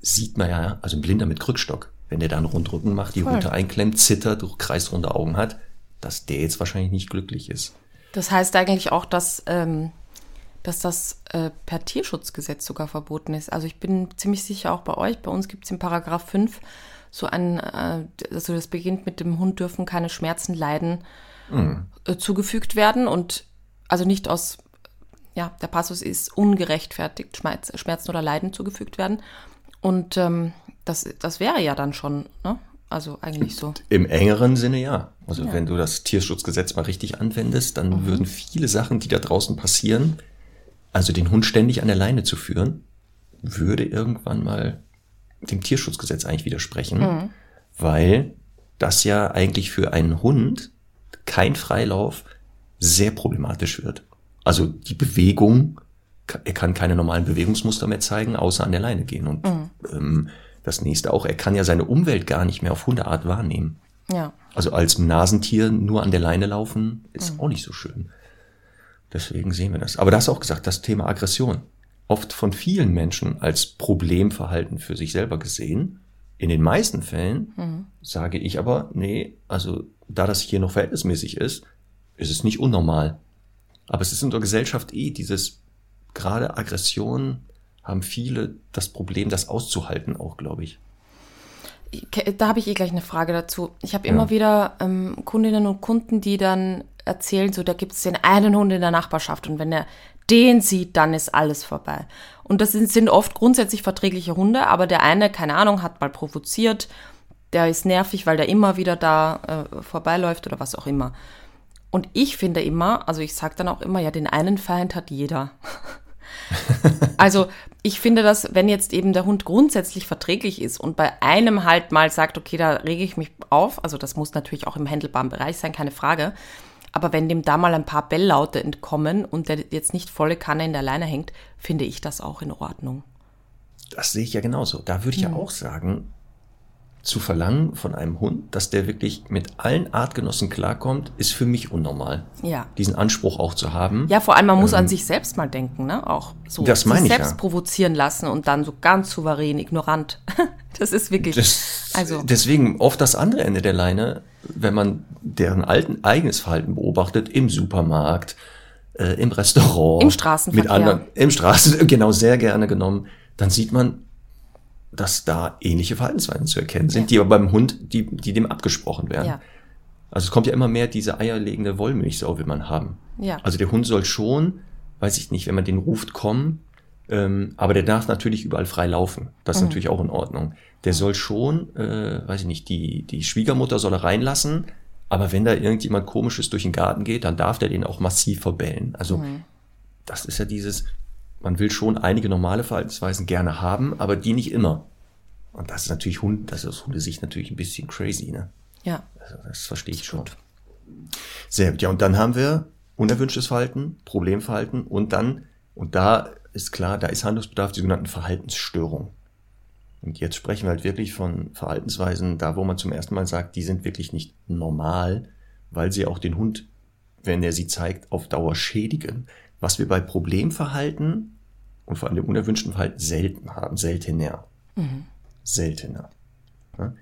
sieht man ja, also ein Blinder mit Krückstock, wenn der da einen Rundrücken macht, die Voll. Rute einklemmt, zittert, durch kreisrunde Augen hat, dass der jetzt wahrscheinlich nicht glücklich ist. Das heißt eigentlich auch, dass ähm, dass das äh, per Tierschutzgesetz sogar verboten ist. Also ich bin ziemlich sicher auch bei euch. Bei uns gibt es in Paragraph 5 so ein, äh, also das beginnt mit dem Hund dürfen keine Schmerzen, Leiden mhm. äh, zugefügt werden und also nicht aus, ja, der Passus ist ungerechtfertigt Schmerz, Schmerzen oder Leiden zugefügt werden. Und ähm, das, das wäre ja dann schon, ne? Also eigentlich so. Im engeren Sinne ja. Also ja. wenn du das Tierschutzgesetz mal richtig anwendest, dann mhm. würden viele Sachen, die da draußen passieren, also den Hund ständig an der Leine zu führen, würde irgendwann mal dem Tierschutzgesetz eigentlich widersprechen, mhm. weil das ja eigentlich für einen Hund kein Freilauf sehr problematisch wird. Also die Bewegung, er kann keine normalen Bewegungsmuster mehr zeigen, außer an der Leine gehen. Und mhm. ähm, das nächste auch, er kann ja seine Umwelt gar nicht mehr auf Hundeart wahrnehmen. Ja. Also als Nasentier nur an der Leine laufen, ist mhm. auch nicht so schön. Deswegen sehen wir das. Aber da hast du auch gesagt, das Thema Aggression. Oft von vielen Menschen als Problemverhalten für sich selber gesehen. In den meisten Fällen mhm. sage ich aber, nee, also da das hier noch verhältnismäßig ist, ist es nicht unnormal. Aber es ist in der Gesellschaft eh dieses, gerade Aggression haben viele das Problem, das auszuhalten auch, glaube ich. Da habe ich eh gleich eine Frage dazu. Ich habe immer ja. wieder ähm, Kundinnen und Kunden, die dann erzählen, so da gibt es den einen Hund in der Nachbarschaft und wenn er den sieht, dann ist alles vorbei. Und das sind, sind oft grundsätzlich verträgliche Hunde, aber der eine, keine Ahnung, hat mal provoziert, der ist nervig, weil der immer wieder da äh, vorbeiläuft oder was auch immer. Und ich finde immer, also ich sage dann auch immer, ja, den einen Feind hat jeder. also ich finde, dass wenn jetzt eben der Hund grundsätzlich verträglich ist und bei einem halt mal sagt, okay, da rege ich mich auf, also das muss natürlich auch im händelbaren Bereich sein, keine Frage. Aber wenn dem da mal ein paar Belllaute entkommen und der jetzt nicht volle Kanne in der Leine hängt, finde ich das auch in Ordnung. Das sehe ich ja genauso. Da würde ich hm. ja auch sagen, zu verlangen von einem Hund, dass der wirklich mit allen Artgenossen klarkommt, ist für mich unnormal. Ja. Diesen Anspruch auch zu haben. Ja, vor allem, man muss ähm, an sich selbst mal denken, ne? Auch so das meine sich selbst ja. provozieren lassen und dann so ganz souverän, ignorant. das ist wirklich. Das, also. Deswegen oft das andere Ende der Leine, wenn man deren alten eigenes Verhalten beobachtet, im Supermarkt, äh, im Restaurant, im Straßenverkehr. Mit anderen, im Straßen, genau, sehr gerne genommen, dann sieht man, dass da ähnliche Verhaltensweisen zu erkennen sind, ja. die aber beim Hund, die, die dem abgesprochen werden. Ja. Also es kommt ja immer mehr diese eierlegende Wollmilchsau, will man haben. Ja. Also der Hund soll schon, weiß ich nicht, wenn man den ruft, kommen, ähm, aber der darf natürlich überall frei laufen. Das ist mhm. natürlich auch in Ordnung. Der soll schon, äh, weiß ich nicht, die, die Schwiegermutter soll er reinlassen, aber wenn da irgendjemand komisches durch den Garten geht, dann darf der den auch massiv verbellen. Also mhm. das ist ja dieses, man will schon einige normale Verhaltensweisen gerne haben, aber die nicht immer. Und das ist natürlich Hund, das ist aus Hundesicht natürlich ein bisschen crazy, ne? Ja. Also das verstehe ich schon. Gut. Sehr gut. Ja, und dann haben wir unerwünschtes Verhalten, Problemverhalten und dann, und da ist klar, da ist Handlungsbedarf die sogenannten Verhaltensstörungen. Und jetzt sprechen wir halt wirklich von Verhaltensweisen, da wo man zum ersten Mal sagt, die sind wirklich nicht normal, weil sie auch den Hund, wenn er sie zeigt, auf Dauer schädigen was wir bei Problemverhalten und vor allem dem unerwünschten Verhalten selten haben, seltener. Mhm. Seltener. Ja?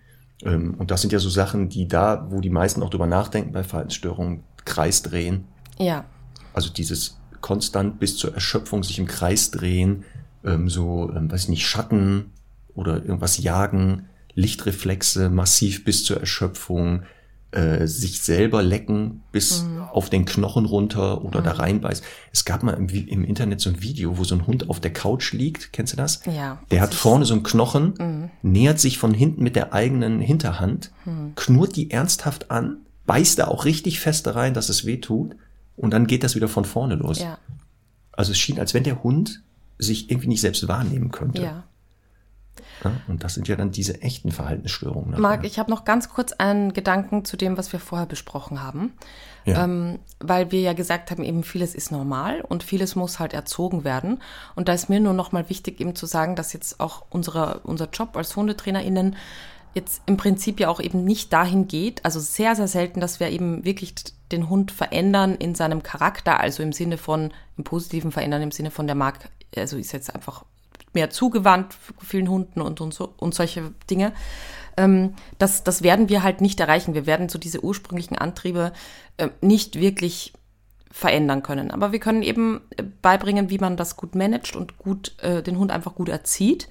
Ähm, und das sind ja so Sachen, die da, wo die meisten auch drüber nachdenken bei Verhaltensstörungen, Kreis drehen. Ja. Also dieses konstant bis zur Erschöpfung sich im Kreis drehen, ähm, so, ähm, weiß ich nicht, Schatten oder irgendwas jagen, Lichtreflexe massiv bis zur Erschöpfung, äh, sich selber lecken bis mhm. auf den Knochen runter oder mhm. da reinbeißt. Es gab mal im, im, Internet so ein Video, wo so ein Hund auf der Couch liegt. Kennst du das? Ja. Der hat vorne so einen Knochen, mhm. nähert sich von hinten mit der eigenen Hinterhand, mhm. knurrt die ernsthaft an, beißt da auch richtig fest rein, dass es weh tut und dann geht das wieder von vorne los. Ja. Also es schien, als wenn der Hund sich irgendwie nicht selbst wahrnehmen könnte. Ja. Ja, und das sind ja dann diese echten Verhaltensstörungen. Marc, ich habe noch ganz kurz einen Gedanken zu dem, was wir vorher besprochen haben. Ja. Ähm, weil wir ja gesagt haben, eben vieles ist normal und vieles muss halt erzogen werden. Und da ist mir nur noch mal wichtig, eben zu sagen, dass jetzt auch unsere, unser Job als HundetrainerInnen jetzt im Prinzip ja auch eben nicht dahin geht, also sehr, sehr selten, dass wir eben wirklich den Hund verändern in seinem Charakter, also im Sinne von, im Positiven verändern, im Sinne von der Mark, also ist jetzt einfach mehr zugewandt vielen Hunden und, und, so, und solche Dinge. Ähm, das, das werden wir halt nicht erreichen. Wir werden so diese ursprünglichen Antriebe äh, nicht wirklich verändern können. Aber wir können eben beibringen, wie man das gut managt und gut äh, den Hund einfach gut erzieht.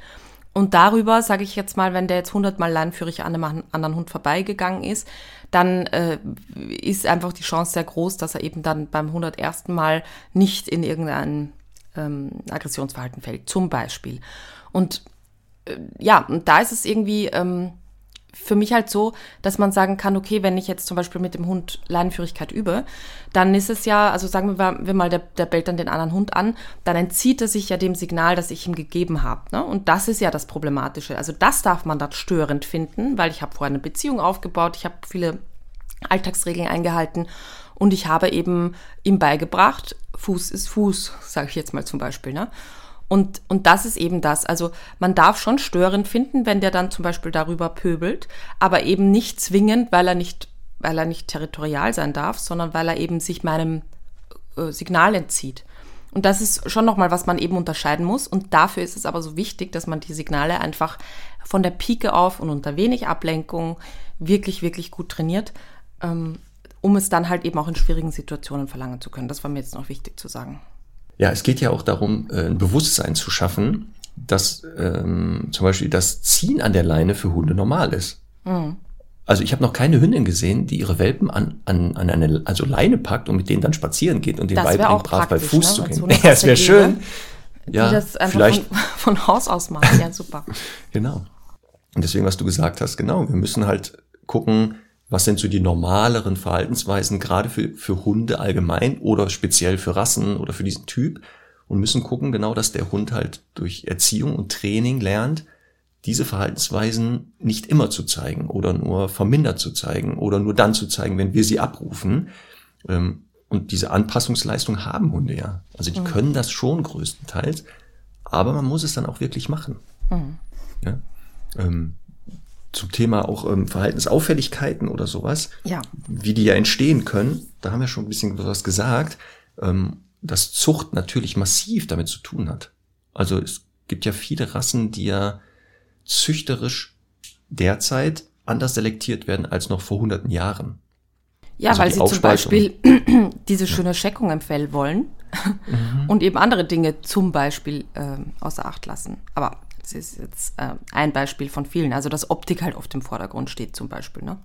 Und darüber, sage ich jetzt mal, wenn der jetzt hundertmal leinenführig an einem anderen Hund vorbeigegangen ist, dann äh, ist einfach die Chance sehr groß, dass er eben dann beim 101. Mal nicht in irgendein ähm, Aggressionsverhalten fällt, zum Beispiel. Und äh, ja, und da ist es irgendwie ähm, für mich halt so, dass man sagen kann, okay, wenn ich jetzt zum Beispiel mit dem Hund Leinenführigkeit übe, dann ist es ja, also sagen wir mal, der, der bellt dann den anderen Hund an, dann entzieht er sich ja dem Signal, das ich ihm gegeben habe. Ne? Und das ist ja das Problematische. Also das darf man dann störend finden, weil ich habe vorher eine Beziehung aufgebaut, ich habe viele Alltagsregeln eingehalten und ich habe eben ihm beigebracht, Fuß ist Fuß, sage ich jetzt mal zum Beispiel. Ne? Und, und das ist eben das. Also man darf schon störend finden, wenn der dann zum Beispiel darüber pöbelt, aber eben nicht zwingend, weil er nicht, weil er nicht territorial sein darf, sondern weil er eben sich meinem äh, Signal entzieht. Und das ist schon nochmal, was man eben unterscheiden muss. Und dafür ist es aber so wichtig, dass man die Signale einfach von der Pike auf und unter wenig Ablenkung wirklich, wirklich gut trainiert, ähm, um es dann halt eben auch in schwierigen Situationen verlangen zu können. Das war mir jetzt noch wichtig zu sagen. Ja, es geht ja auch darum, äh, ein Bewusstsein zu schaffen, dass ähm, zum Beispiel das Ziehen an der Leine für Hunde normal ist. Mhm. Also ich habe noch keine Hündin gesehen, die ihre Welpen an, an, an eine also Leine packt und mit denen dann spazieren geht und den beibringt, brav bei Fuß ne? zu gehen. So ja, es wäre schön. Ja, die das einfach vielleicht von, von Haus aus machen. Ja, super. genau. Und deswegen, was du gesagt hast, genau, wir müssen halt gucken, was sind so die normaleren Verhaltensweisen, gerade für, für Hunde allgemein oder speziell für Rassen oder für diesen Typ und müssen gucken genau, dass der Hund halt durch Erziehung und Training lernt, diese Verhaltensweisen nicht immer zu zeigen oder nur vermindert zu zeigen oder nur dann zu zeigen, wenn wir sie abrufen. Ähm, und diese Anpassungsleistung haben Hunde ja. Also die mhm. können das schon größtenteils, aber man muss es dann auch wirklich machen. Mhm. Ja? Ähm, zum Thema auch ähm, Verhaltensauffälligkeiten oder sowas, ja. wie die ja entstehen können, da haben wir schon ein bisschen was gesagt, ähm, dass Zucht natürlich massiv damit zu tun hat. Also es gibt ja viele Rassen, die ja züchterisch derzeit anders selektiert werden als noch vor hunderten Jahren. Ja, also weil sie zum Beispiel diese schöne Scheckung im Fell wollen mhm. und eben andere Dinge zum Beispiel äh, außer Acht lassen. Aber das ist jetzt äh, ein Beispiel von vielen. Also dass Optik halt auf dem Vordergrund steht zum Beispiel. Ne?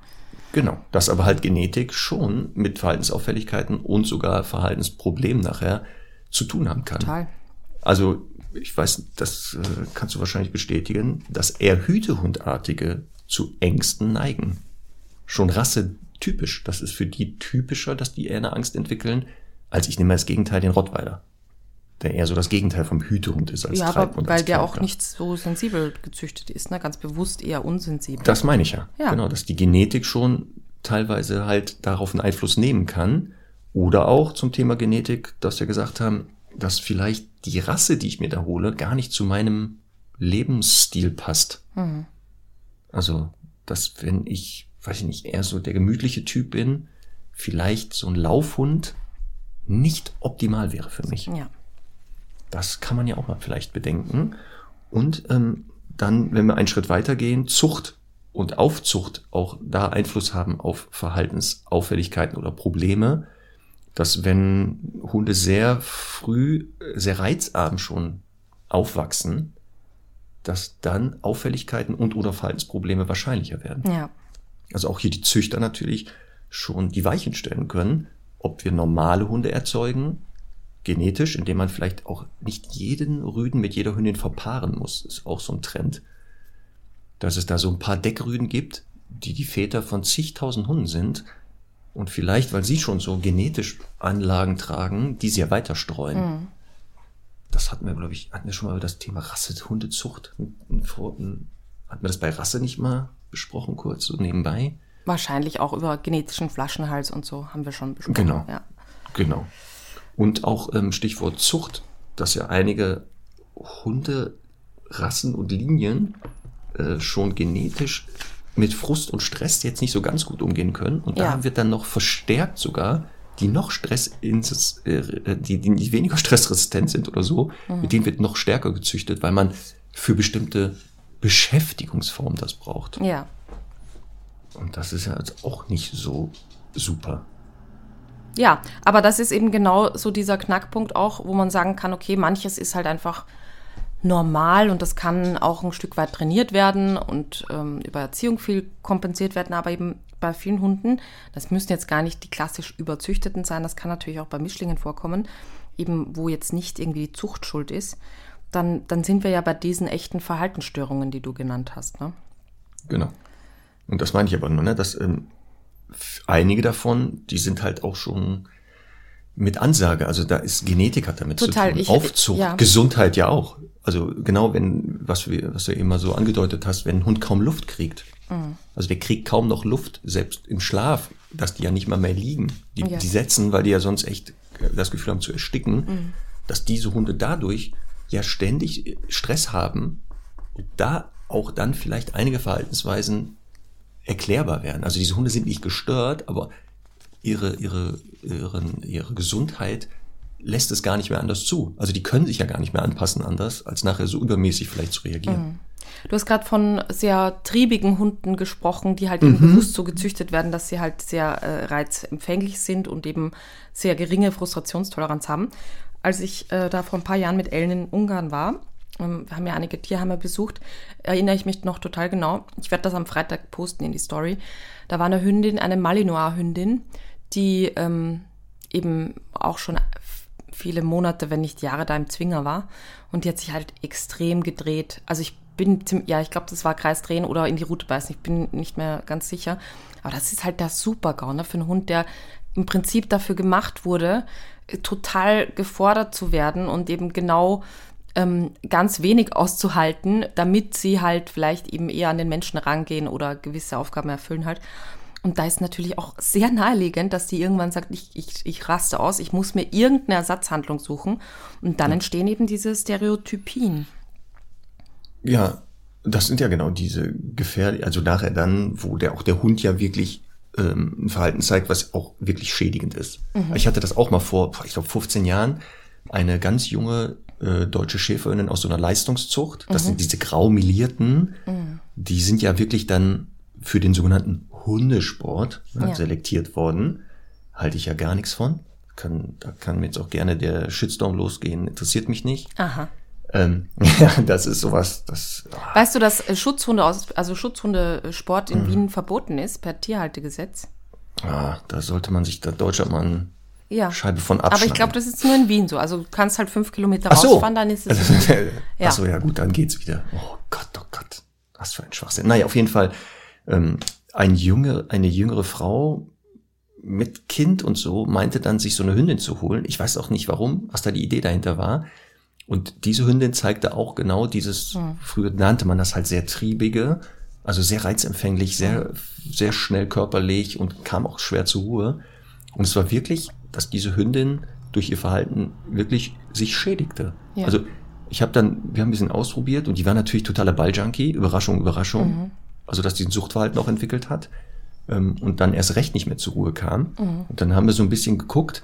Genau, dass aber halt Genetik schon mit Verhaltensauffälligkeiten und sogar Verhaltensproblemen nachher zu tun haben kann. Total. Also ich weiß, das äh, kannst du wahrscheinlich bestätigen, dass eher Hütehundartige zu Ängsten neigen. Schon rassetypisch. Das ist für die typischer, dass die eher eine Angst entwickeln, als ich nehme das Gegenteil den Rottweiler der eher so das Gegenteil vom Hütehund ist als Ja, aber weil der auch nicht so sensibel gezüchtet ist, ne? ganz bewusst eher unsensibel. Das meine ich ja. ja. Genau, dass die Genetik schon teilweise halt darauf einen Einfluss nehmen kann. Oder auch zum Thema Genetik, dass wir gesagt haben, dass vielleicht die Rasse, die ich mir da hole, gar nicht zu meinem Lebensstil passt. Mhm. Also, dass wenn ich, weiß ich nicht, eher so der gemütliche Typ bin, vielleicht so ein Laufhund nicht optimal wäre für mich. Ja. Das kann man ja auch mal vielleicht bedenken. Und ähm, dann, wenn wir einen Schritt weitergehen, Zucht und Aufzucht auch da Einfluss haben auf Verhaltensauffälligkeiten oder Probleme, dass wenn Hunde sehr früh, sehr reizarm schon aufwachsen, dass dann Auffälligkeiten und oder Verhaltensprobleme wahrscheinlicher werden. Ja. Also auch hier die Züchter natürlich schon die Weichen stellen können, ob wir normale Hunde erzeugen genetisch, indem man vielleicht auch nicht jeden Rüden mit jeder Hündin verpaaren muss, ist auch so ein Trend. Dass es da so ein paar Deckrüden gibt, die die Väter von zigtausend Hunden sind und vielleicht, weil sie schon so genetisch Anlagen tragen, die sie ja weiter streuen. Mhm. Das hatten wir, glaube ich, hatten wir schon mal über das Thema Rasse, Hundezucht. Hatten wir das bei Rasse nicht mal besprochen, kurz so nebenbei? Wahrscheinlich auch über genetischen Flaschenhals und so haben wir schon besprochen. Genau. Ja. Genau. Und auch ähm, Stichwort Zucht, dass ja einige Hunderassen und Linien äh, schon genetisch mit Frust und Stress jetzt nicht so ganz gut umgehen können. Und ja. da wird dann noch verstärkt sogar die noch Stress, äh, die, die weniger stressresistent sind oder so, mhm. mit denen wird noch stärker gezüchtet, weil man für bestimmte Beschäftigungsformen das braucht. Ja. Und das ist ja jetzt auch nicht so super. Ja, aber das ist eben genau so dieser Knackpunkt auch, wo man sagen kann, okay, manches ist halt einfach normal und das kann auch ein Stück weit trainiert werden und ähm, über Erziehung viel kompensiert werden, aber eben bei vielen Hunden, das müssen jetzt gar nicht die klassisch überzüchteten sein, das kann natürlich auch bei Mischlingen vorkommen, eben wo jetzt nicht irgendwie die Zucht schuld ist, dann, dann sind wir ja bei diesen echten Verhaltensstörungen, die du genannt hast. Ne? Genau. Und das meine ich aber nur, ne, dass ähm, einige davon, die sind halt auch schon mit Ansage, also da ist Genetik hat damit Total, zu tun. ich- Aufzucht, ja. Gesundheit ja auch. Also genau, wenn, was, wir, was du eben mal so angedeutet hast, wenn ein Hund kaum Luft kriegt. Mhm. Also der kriegt kaum noch Luft, selbst im Schlaf, dass die ja nicht mal mehr liegen. Die, Ja. die setzen, weil die ja sonst echt das Gefühl haben zu ersticken, Mhm. dass diese Hunde dadurch ja ständig Stress haben und da auch dann vielleicht einige Verhaltensweisen erklärbar werden. Also diese Hunde sind nicht gestört, aber ihre, ihre, ihren, ihre Gesundheit lässt es gar nicht mehr anders zu. Also die können sich ja gar nicht mehr anpassen anders, als nachher so übermäßig vielleicht zu reagieren. Du hast gerade von sehr triebigen Hunden gesprochen, die halt eben bewusst so gezüchtet werden, dass sie halt sehr äh, reizempfänglich sind und eben sehr geringe Frustrationstoleranz haben. Als ich äh, da vor ein paar Jahren mit Ellen in Ungarn war, ähm, wir haben ja einige Tierheime besucht, erinnere ich mich noch total genau. Ich werde das am Freitag posten in die Story. Da war eine Hündin, eine Malinois-Hündin, die ähm, eben auch schon viele Monate, wenn nicht Jahre da im Zwinger war. Und die hat sich halt extrem gedreht. Also ich bin, ja, ich glaube, das war Kreisdrehen oder in die Route beißen. Ich bin nicht mehr ganz sicher. Aber das ist halt der Super-GAU, ne? Für einen Hund, der im Prinzip dafür gemacht wurde, total gefordert zu werden und eben genau ähm, ganz wenig auszuhalten, damit sie halt vielleicht eben eher an den Menschen rangehen oder gewisse Aufgaben erfüllen halt. Und da ist natürlich auch sehr naheliegend, dass die irgendwann sagt, ich, ich, ich raste aus, ich muss mir irgendeine Ersatzhandlung suchen. Und dann entstehen eben diese Stereotypien. Ja, das sind ja genau diese gefährlich, also nachher dann, wo der auch der Hund ja wirklich ähm, ein Verhalten zeigt, was auch wirklich schädigend ist. Ich hatte das auch mal vor, ich glaube 15 Jahren, eine ganz junge äh, deutsche Schäferhündin aus so einer Leistungszucht. Das sind diese graumelierten, die sind ja wirklich dann für den sogenannten Hundesport ne, Ja. selektiert worden. Halte ich ja gar nichts von. Kann, da kann mir jetzt auch gerne der Shitstorm losgehen, interessiert mich nicht. Aha. Ähm, ja, das ist sowas, das. ah, Weißt du, dass äh, Schutzhunde aus, also Schutzhundesport in Wien verboten ist per Tierhaltegesetz? Ah, da sollte man sich da Deutschland mal eine Ja. Scheibe von Aber abschneiden. ich glaube, das ist nur in Wien so. Also du kannst halt fünf Kilometer Ach so. rausfahren, dann ist es. Also, Ja. Ach so, ja gut, dann geht's wieder. Oh Gott, oh Gott. Was für ein Schwachsinn. Naja, auf jeden Fall ähm, ein junge, eine jüngere Frau mit Kind und so meinte dann, sich so eine Hündin zu holen. Ich weiß auch nicht warum, was da die Idee dahinter war. Und diese Hündin zeigte auch genau dieses, Hm. früher nannte man das halt sehr triebige, also sehr reizempfänglich, sehr, sehr schnell körperlich und kam auch schwer zur Ruhe. Und es war wirklich, dass diese Hündin durch ihr Verhalten wirklich sich schädigte. Ja. Also ich habe dann, wir haben ein bisschen ausprobiert und die war natürlich totaler Balljunkie, Überraschung, Überraschung. Also dass die ein Suchtverhalten auch entwickelt hat ähm, und dann erst recht nicht mehr zur Ruhe kam. Und dann haben wir so ein bisschen geguckt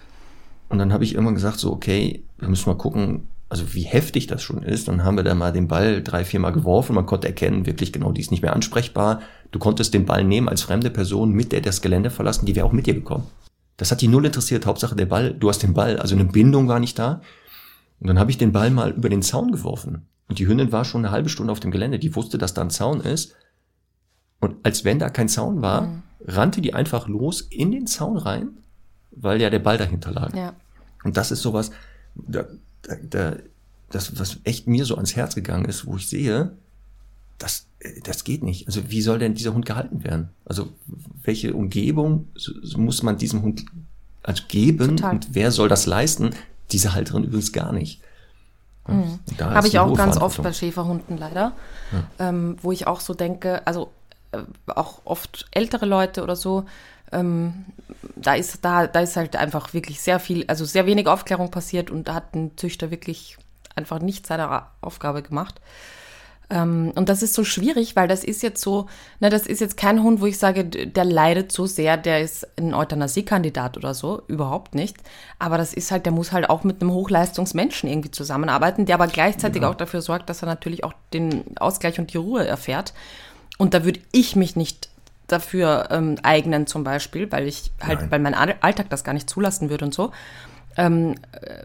und dann habe ich irgendwann gesagt, so, okay, wir müssen mal gucken, also wie heftig das schon ist. Dann haben wir da mal den Ball drei, vier Mal geworfen. Man konnte erkennen, wirklich genau, die ist nicht mehr ansprechbar. Du konntest den Ball nehmen als fremde Person, mit der das Gelände verlassen, die wäre auch mit dir gekommen. Das hat die null interessiert. Hauptsache der Ball, du hast den Ball, also eine Bindung war nicht da. Und dann habe ich den Ball mal über den Zaun geworfen. Und die Hündin war schon eine halbe Stunde auf dem Gelände. Die wusste, dass da ein Zaun ist. Und als wenn da kein Zaun war, rannte die einfach los in den Zaun rein, weil ja der Ball dahinter lag. Ja. Und das ist sowas, da, da, da, das, was echt mir so ans Herz gegangen ist, wo ich sehe, das, äh, das geht nicht. Also wie soll denn dieser Hund gehalten werden? Also welche Umgebung muss man diesem Hund also geben Total. und wer soll das leisten? Diese Halterin übrigens gar nicht. Ja, ist Habe ich auch ganz oft bei Schäferhunden leider, ähm, wo ich auch so denke, also äh, auch oft ältere Leute oder so, ähm, da ist da da ist halt einfach wirklich sehr viel, also sehr wenig Aufklärung passiert und da hat ein Züchter wirklich einfach nicht seine Aufgabe gemacht. Ähm, und das ist so schwierig, weil das ist jetzt so, na, das ist jetzt kein Hund, wo ich sage, der leidet so sehr, der ist ein Euthanasiekandidat oder so, überhaupt nicht. Aber das ist halt, der muss halt auch mit einem Hochleistungsmenschen irgendwie zusammenarbeiten, der aber gleichzeitig auch dafür sorgt, dass er natürlich auch den Ausgleich und die Ruhe erfährt. Und da würde ich mich nicht dafür ähm, eignen zum Beispiel, weil ich halt, Nein. weil mein Al- Alltag das gar nicht zulassen würde und so. Ähm, äh,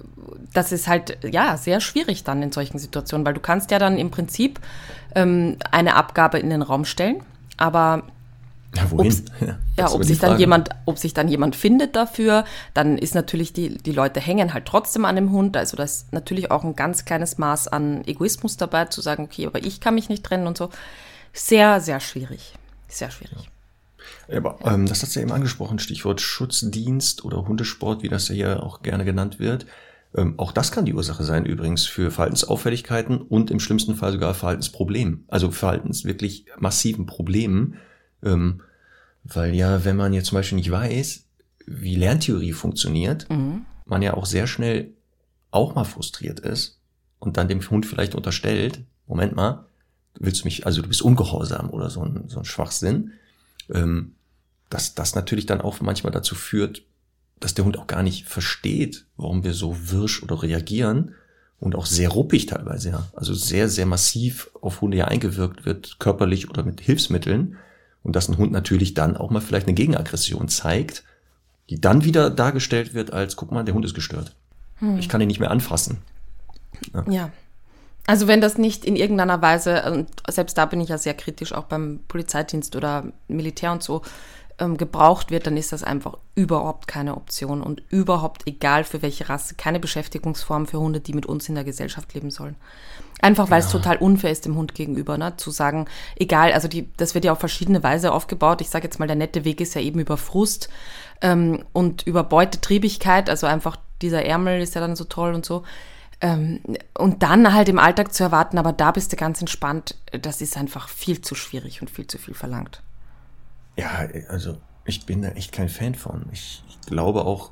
das ist halt, ja, sehr schwierig dann in solchen Situationen, weil du kannst ja dann im Prinzip ähm, eine Abgabe in den Raum stellen, aber Ja, wohin? Ja, ob sich dann jemand, ob sich dann jemand findet dafür, dann ist natürlich die, die Leute hängen halt trotzdem an dem Hund. Also da ist natürlich auch ein ganz kleines Maß an Egoismus dabei, zu sagen, okay, aber ich kann mich nicht trennen und so. Sehr, sehr schwierig. Sehr schwierig. Ja, aber ähm, das hast du ja eben angesprochen, Stichwort Schutzdienst oder Hundesport, wie das ja hier auch gerne genannt wird. Ähm, auch das kann die Ursache sein übrigens für Verhaltensauffälligkeiten und im schlimmsten Fall sogar Verhaltensproblemen. Also Verhaltens wirklich massiven Problemen. Ähm, weil ja, wenn man jetzt zum Beispiel nicht weiß, wie Lerntheorie funktioniert, man ja auch sehr schnell auch mal frustriert ist und dann dem Hund vielleicht unterstellt, Moment mal, willst du mich, also du bist ungehorsam oder so ein, so ein Schwachsinn ähm, dass das natürlich dann auch manchmal dazu führt, dass der Hund auch gar nicht versteht, warum wir so wirsch oder reagieren und auch sehr ruppig teilweise, ja. Also sehr, sehr massiv auf Hunde ja eingewirkt wird, körperlich oder mit Hilfsmitteln. Und dass ein Hund natürlich dann auch mal vielleicht eine Gegenaggression zeigt, die dann wieder dargestellt wird als, guck mal, der Hund ist gestört. Ich kann ihn nicht mehr anfassen. Ja. Also wenn das nicht in irgendeiner Weise, und selbst da bin ich ja sehr kritisch, auch beim Polizeidienst oder Militär und so, ähm, gebraucht wird, dann ist das einfach überhaupt keine Option und überhaupt egal für welche Rasse, keine Beschäftigungsform für Hunde, die mit uns in der Gesellschaft leben sollen. Einfach weil es total unfair ist dem Hund gegenüber, ne? zu sagen, egal, also die, das wird ja auf verschiedene Weise aufgebaut. Ich sage jetzt mal, der nette Weg ist ja eben über Frust ähm, und über Beutetriebigkeit, also einfach dieser Ärmel ist ja dann so toll und so. Ähm, und dann halt im Alltag zu erwarten, aber da bist du ganz entspannt, das ist einfach viel zu schwierig und viel zu viel verlangt. Ja, also ich bin da echt kein Fan von. Ich, ich glaube auch,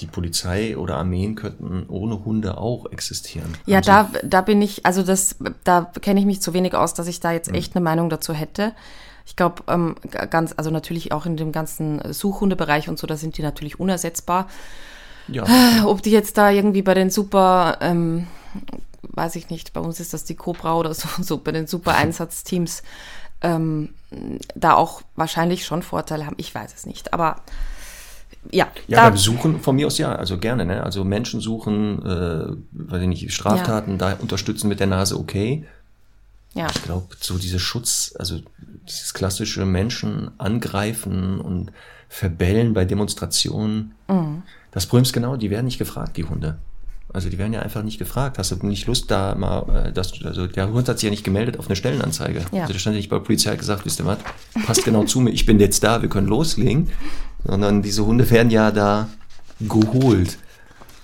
die Polizei oder Armeen könnten ohne Hunde auch existieren. Ja, Haben da, da bin ich, also das, da kenne ich mich zu wenig aus, dass ich da jetzt echt eine Meinung dazu hätte. Ich glaube, ähm, ganz, also natürlich auch in dem ganzen Suchhundebereich und so, da sind die natürlich unersetzbar. Ja, Ob die jetzt da irgendwie bei den super, ähm, weiß ich nicht, bei uns ist das die Cobra oder so, so bei den super Einsatzteams, ähm, da auch wahrscheinlich schon Vorteile haben. Ich weiß es nicht, aber ja, ja beim Suchen von mir aus ja, also gerne, ne? Also Menschen suchen, äh, weiß ich nicht, Straftaten, da unterstützen mit der Nase, okay. ja. Ich glaube, so diese Schutz, also dieses klassische Menschen angreifen und verbellen bei Demonstrationen. Mhm. Das Problem ist genau, die werden nicht gefragt, die Hunde. Also die werden ja einfach nicht gefragt. Hast du nicht Lust da mal, äh, dass, also der Hund hat sich ja nicht gemeldet auf eine Stellenanzeige. Ja. Also da stand ja nicht bei der Polizei gesagt, wisst ihr was, passt genau zu mir, ich bin jetzt da, wir können loslegen. Sondern diese Hunde werden ja da geholt.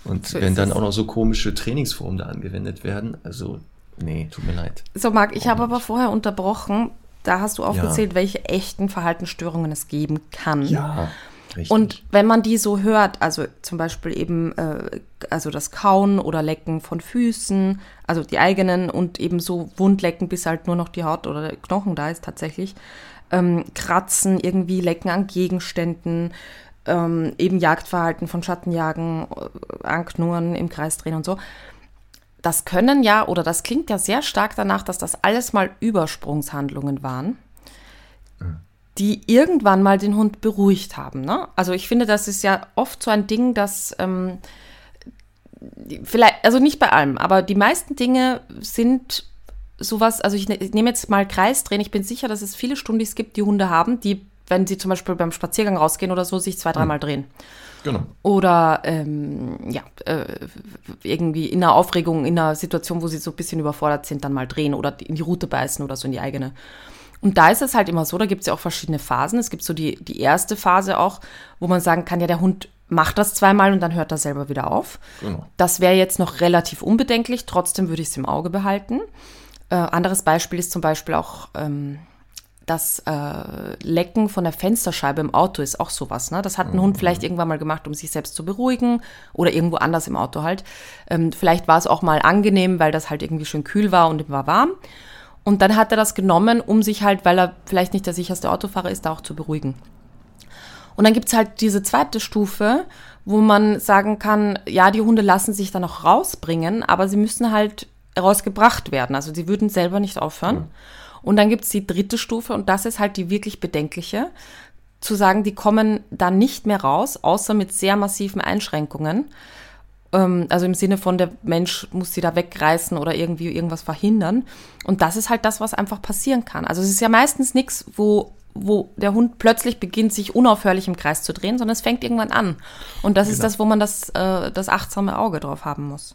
Und So wenn dann auch noch so komische Trainingsformen da angewendet werden, also nee, tut mir leid. So, Marc, ich habe aber vorher unterbrochen. Da hast du aufgezählt, welche echten Verhaltensstörungen es geben kann. Ja, richtig. Und wenn man die so hört, also zum Beispiel eben äh, also das Kauen oder Lecken von Füßen, also die eigenen und eben so Wundlecken, bis halt nur noch die Haut oder der Knochen da ist tatsächlich, ähm, Kratzen, irgendwie Lecken an Gegenständen, ähm, eben Jagdverhalten von Schattenjagen, äh, Anknurren im Kreis drehen und so. Das können ja, oder das klingt ja sehr stark danach, dass das alles mal Übersprungshandlungen waren die irgendwann mal den Hund beruhigt haben. Ne? Also ich finde, das ist ja oft so ein Ding, dass ähm, vielleicht, also nicht bei allem, aber die meisten Dinge sind sowas, also ich, ne- ich nehme jetzt mal Kreisdrehen, ich bin sicher, dass es viele Stundis gibt, die Hunde haben, die, wenn sie zum Beispiel beim Spaziergang rausgehen oder so, sich zwei, dreimal drehen. Genau. Oder ähm, ja, äh, irgendwie in einer Aufregung, in einer Situation, wo sie so ein bisschen überfordert sind, dann mal drehen oder in die Rute beißen oder so in die eigene. Und da ist es halt immer so, da gibt es ja auch verschiedene Phasen. Es gibt so die, die erste Phase auch, wo man sagen kann, ja, der Hund macht das zweimal und dann hört er selber wieder auf. Genau. Das wäre jetzt noch relativ unbedenklich, trotzdem würde ich es im Auge behalten. Äh, anderes Beispiel ist zum Beispiel auch ähm, das äh, Lecken von der Fensterscheibe im Auto ist auch sowas. Ne? Das hat ein Hund vielleicht irgendwann mal gemacht, um sich selbst zu beruhigen oder irgendwo anders im Auto halt. Ähm, vielleicht war es auch mal angenehm, weil das halt irgendwie schön kühl war und ihm war warm. Und dann hat er das genommen, um sich halt, weil er vielleicht nicht der sicherste Autofahrer ist, da auch zu beruhigen. Und dann gibt's halt diese zweite Stufe, wo man sagen kann, ja, die Hunde lassen sich dann auch rausbringen, aber sie müssen halt rausgebracht werden. Also sie würden selber nicht aufhören. Und dann gibt's die dritte Stufe und das ist halt die wirklich bedenkliche, zu sagen, die kommen dann nicht mehr raus, außer mit sehr massiven Einschränkungen. Ähm, also im Sinne von, der Mensch muss sie da wegreißen oder irgendwie irgendwas verhindern. Und das ist halt das, was einfach passieren kann. Also es ist ja meistens nichts, wo wo der Hund plötzlich beginnt, sich unaufhörlich im Kreis zu drehen, sondern es fängt irgendwann an. Und das genau. ist das, wo man das, äh, das achtsame Auge drauf haben muss.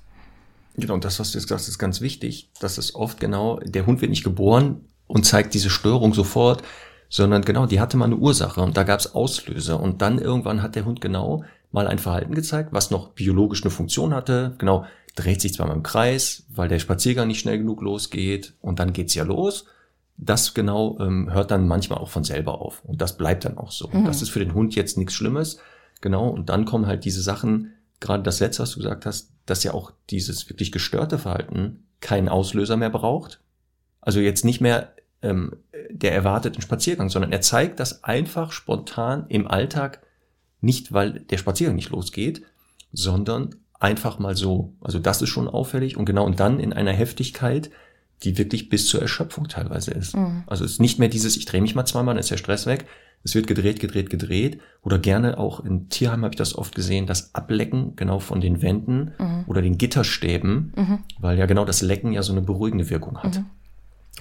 Genau, und das, was du jetzt sagst, ist ganz wichtig. Das ist oft genau, der Hund wird nicht geboren und zeigt diese Störung sofort, sondern genau, die hatte mal eine Ursache und da gab es Auslöser. Und dann irgendwann hat der Hund genau mal ein Verhalten gezeigt, was noch biologisch eine Funktion hatte. Genau, dreht sich zweimal im Kreis, weil der Spaziergang nicht schnell genug losgeht und dann geht's ja los. Das genau ähm, hört dann manchmal auch von selber auf und das bleibt dann auch so. Mhm. Das ist für den Hund jetzt nichts Schlimmes. Genau, und dann kommen halt diese Sachen, gerade das letzte, was du gesagt hast, dass ja auch dieses wirklich gestörte Verhalten keinen Auslöser mehr braucht. Also jetzt nicht mehr ähm, der erwarteten Spaziergang, sondern er zeigt das einfach spontan im Alltag, nicht weil der Spaziergang nicht losgeht, sondern einfach mal so. Also das ist schon auffällig und genau und dann in einer Heftigkeit, die wirklich bis zur Erschöpfung teilweise ist. Mhm. Also es ist nicht mehr dieses, ich drehe mich mal zweimal, dann ist der Stress weg, es wird gedreht, gedreht, gedreht. Oder gerne auch in Tierheim habe ich das oft gesehen, das Ablecken genau von den Wänden mhm. oder den Gitterstäben, mhm. weil ja genau das Lecken ja so eine beruhigende Wirkung hat.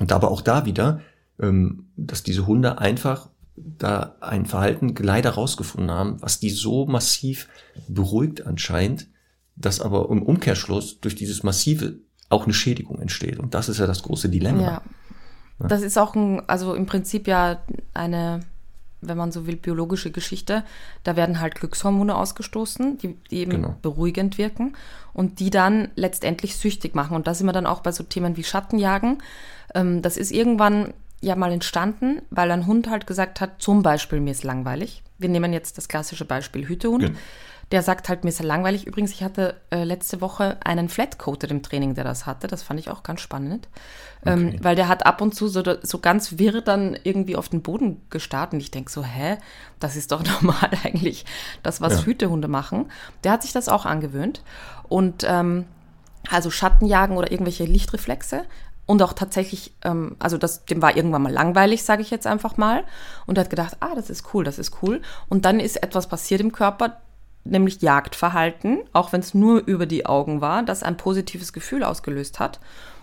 Und aber auch da wieder, ähm, dass diese Hunde einfach da ein Verhalten leider rausgefunden haben, was die so massiv beruhigt anscheinend, dass aber im Umkehrschluss durch dieses massive auch eine Schädigung entsteht. Und das ist ja das große Dilemma. Ja. Das ist auch ein, also im Prinzip ja eine wenn man so will, biologische Geschichte. Da werden halt Glückshormone ausgestoßen, die, die eben genau. beruhigend wirken und die dann letztendlich süchtig machen. Und da sind wir dann auch bei so Themen wie Schattenjagen. Ähm, das ist irgendwann ja mal entstanden, weil ein Hund halt gesagt hat, zum Beispiel, mir ist langweilig. Wir nehmen jetzt das klassische Beispiel Hütehund. Genau der sagt halt, mir ist ja langweilig. Übrigens, ich hatte äh, letzte Woche einen Flatcoated im Training, der das hatte. Das fand ich auch ganz spannend. Ähm, okay. Ähm, weil der hat ab und zu so, so ganz wirr dann irgendwie auf den Boden gestarrt. Und ich denke so, hä, das ist doch normal eigentlich, das, was ja. Hütehunde machen. Der hat sich das auch angewöhnt. Und ähm, also Schattenjagen oder irgendwelche Lichtreflexe. Und auch tatsächlich, ähm, also das, dem war irgendwann mal langweilig, sage ich jetzt einfach mal. Und er hat gedacht, ah, das ist cool, das ist cool. Und dann ist etwas passiert im Körper, nämlich Jagdverhalten, auch wenn es nur über die Augen war, das ein positives Gefühl ausgelöst hat.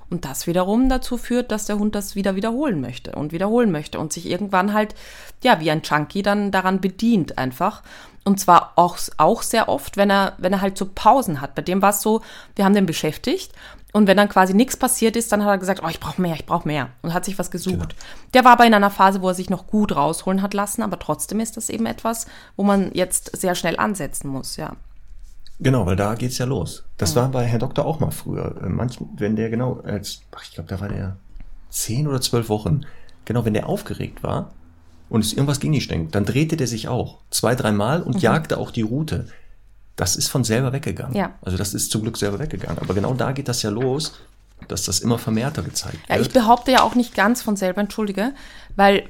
Und das wiederum dazu führt, dass der Hund das wieder wiederholen möchte und wiederholen möchte und sich irgendwann halt, ja, wie ein Junkie dann daran bedient einfach. Und zwar auch, auch sehr oft, wenn er, wenn er halt so Pausen hat. Bei dem war es so, wir haben den beschäftigt und wenn dann quasi nichts passiert ist, dann hat er gesagt, oh, ich brauche mehr, ich brauche mehr und hat sich was gesucht. Genau. Der war aber in einer Phase, wo er sich noch gut rausholen hat lassen, aber trotzdem ist das eben etwas, wo man jetzt sehr schnell ansetzen muss, ja. Genau, weil da geht's ja los. Das ja. war bei Herr Doktor auch mal früher. Äh, Manch, wenn der genau als, ach, ich glaube, da war der zehn oder zwölf Wochen. Genau, wenn der aufgeregt war und es irgendwas ging nicht denkt, dann drehte der sich auch zwei, dreimal und mhm. jagte auch die Route das ist von selber weggegangen. Ja. Also das ist zum Glück selber weggegangen. Aber genau da geht das ja los, dass das immer vermehrter gezeigt wird. Ja, ich behaupte ja auch nicht ganz von selber, entschuldige, weil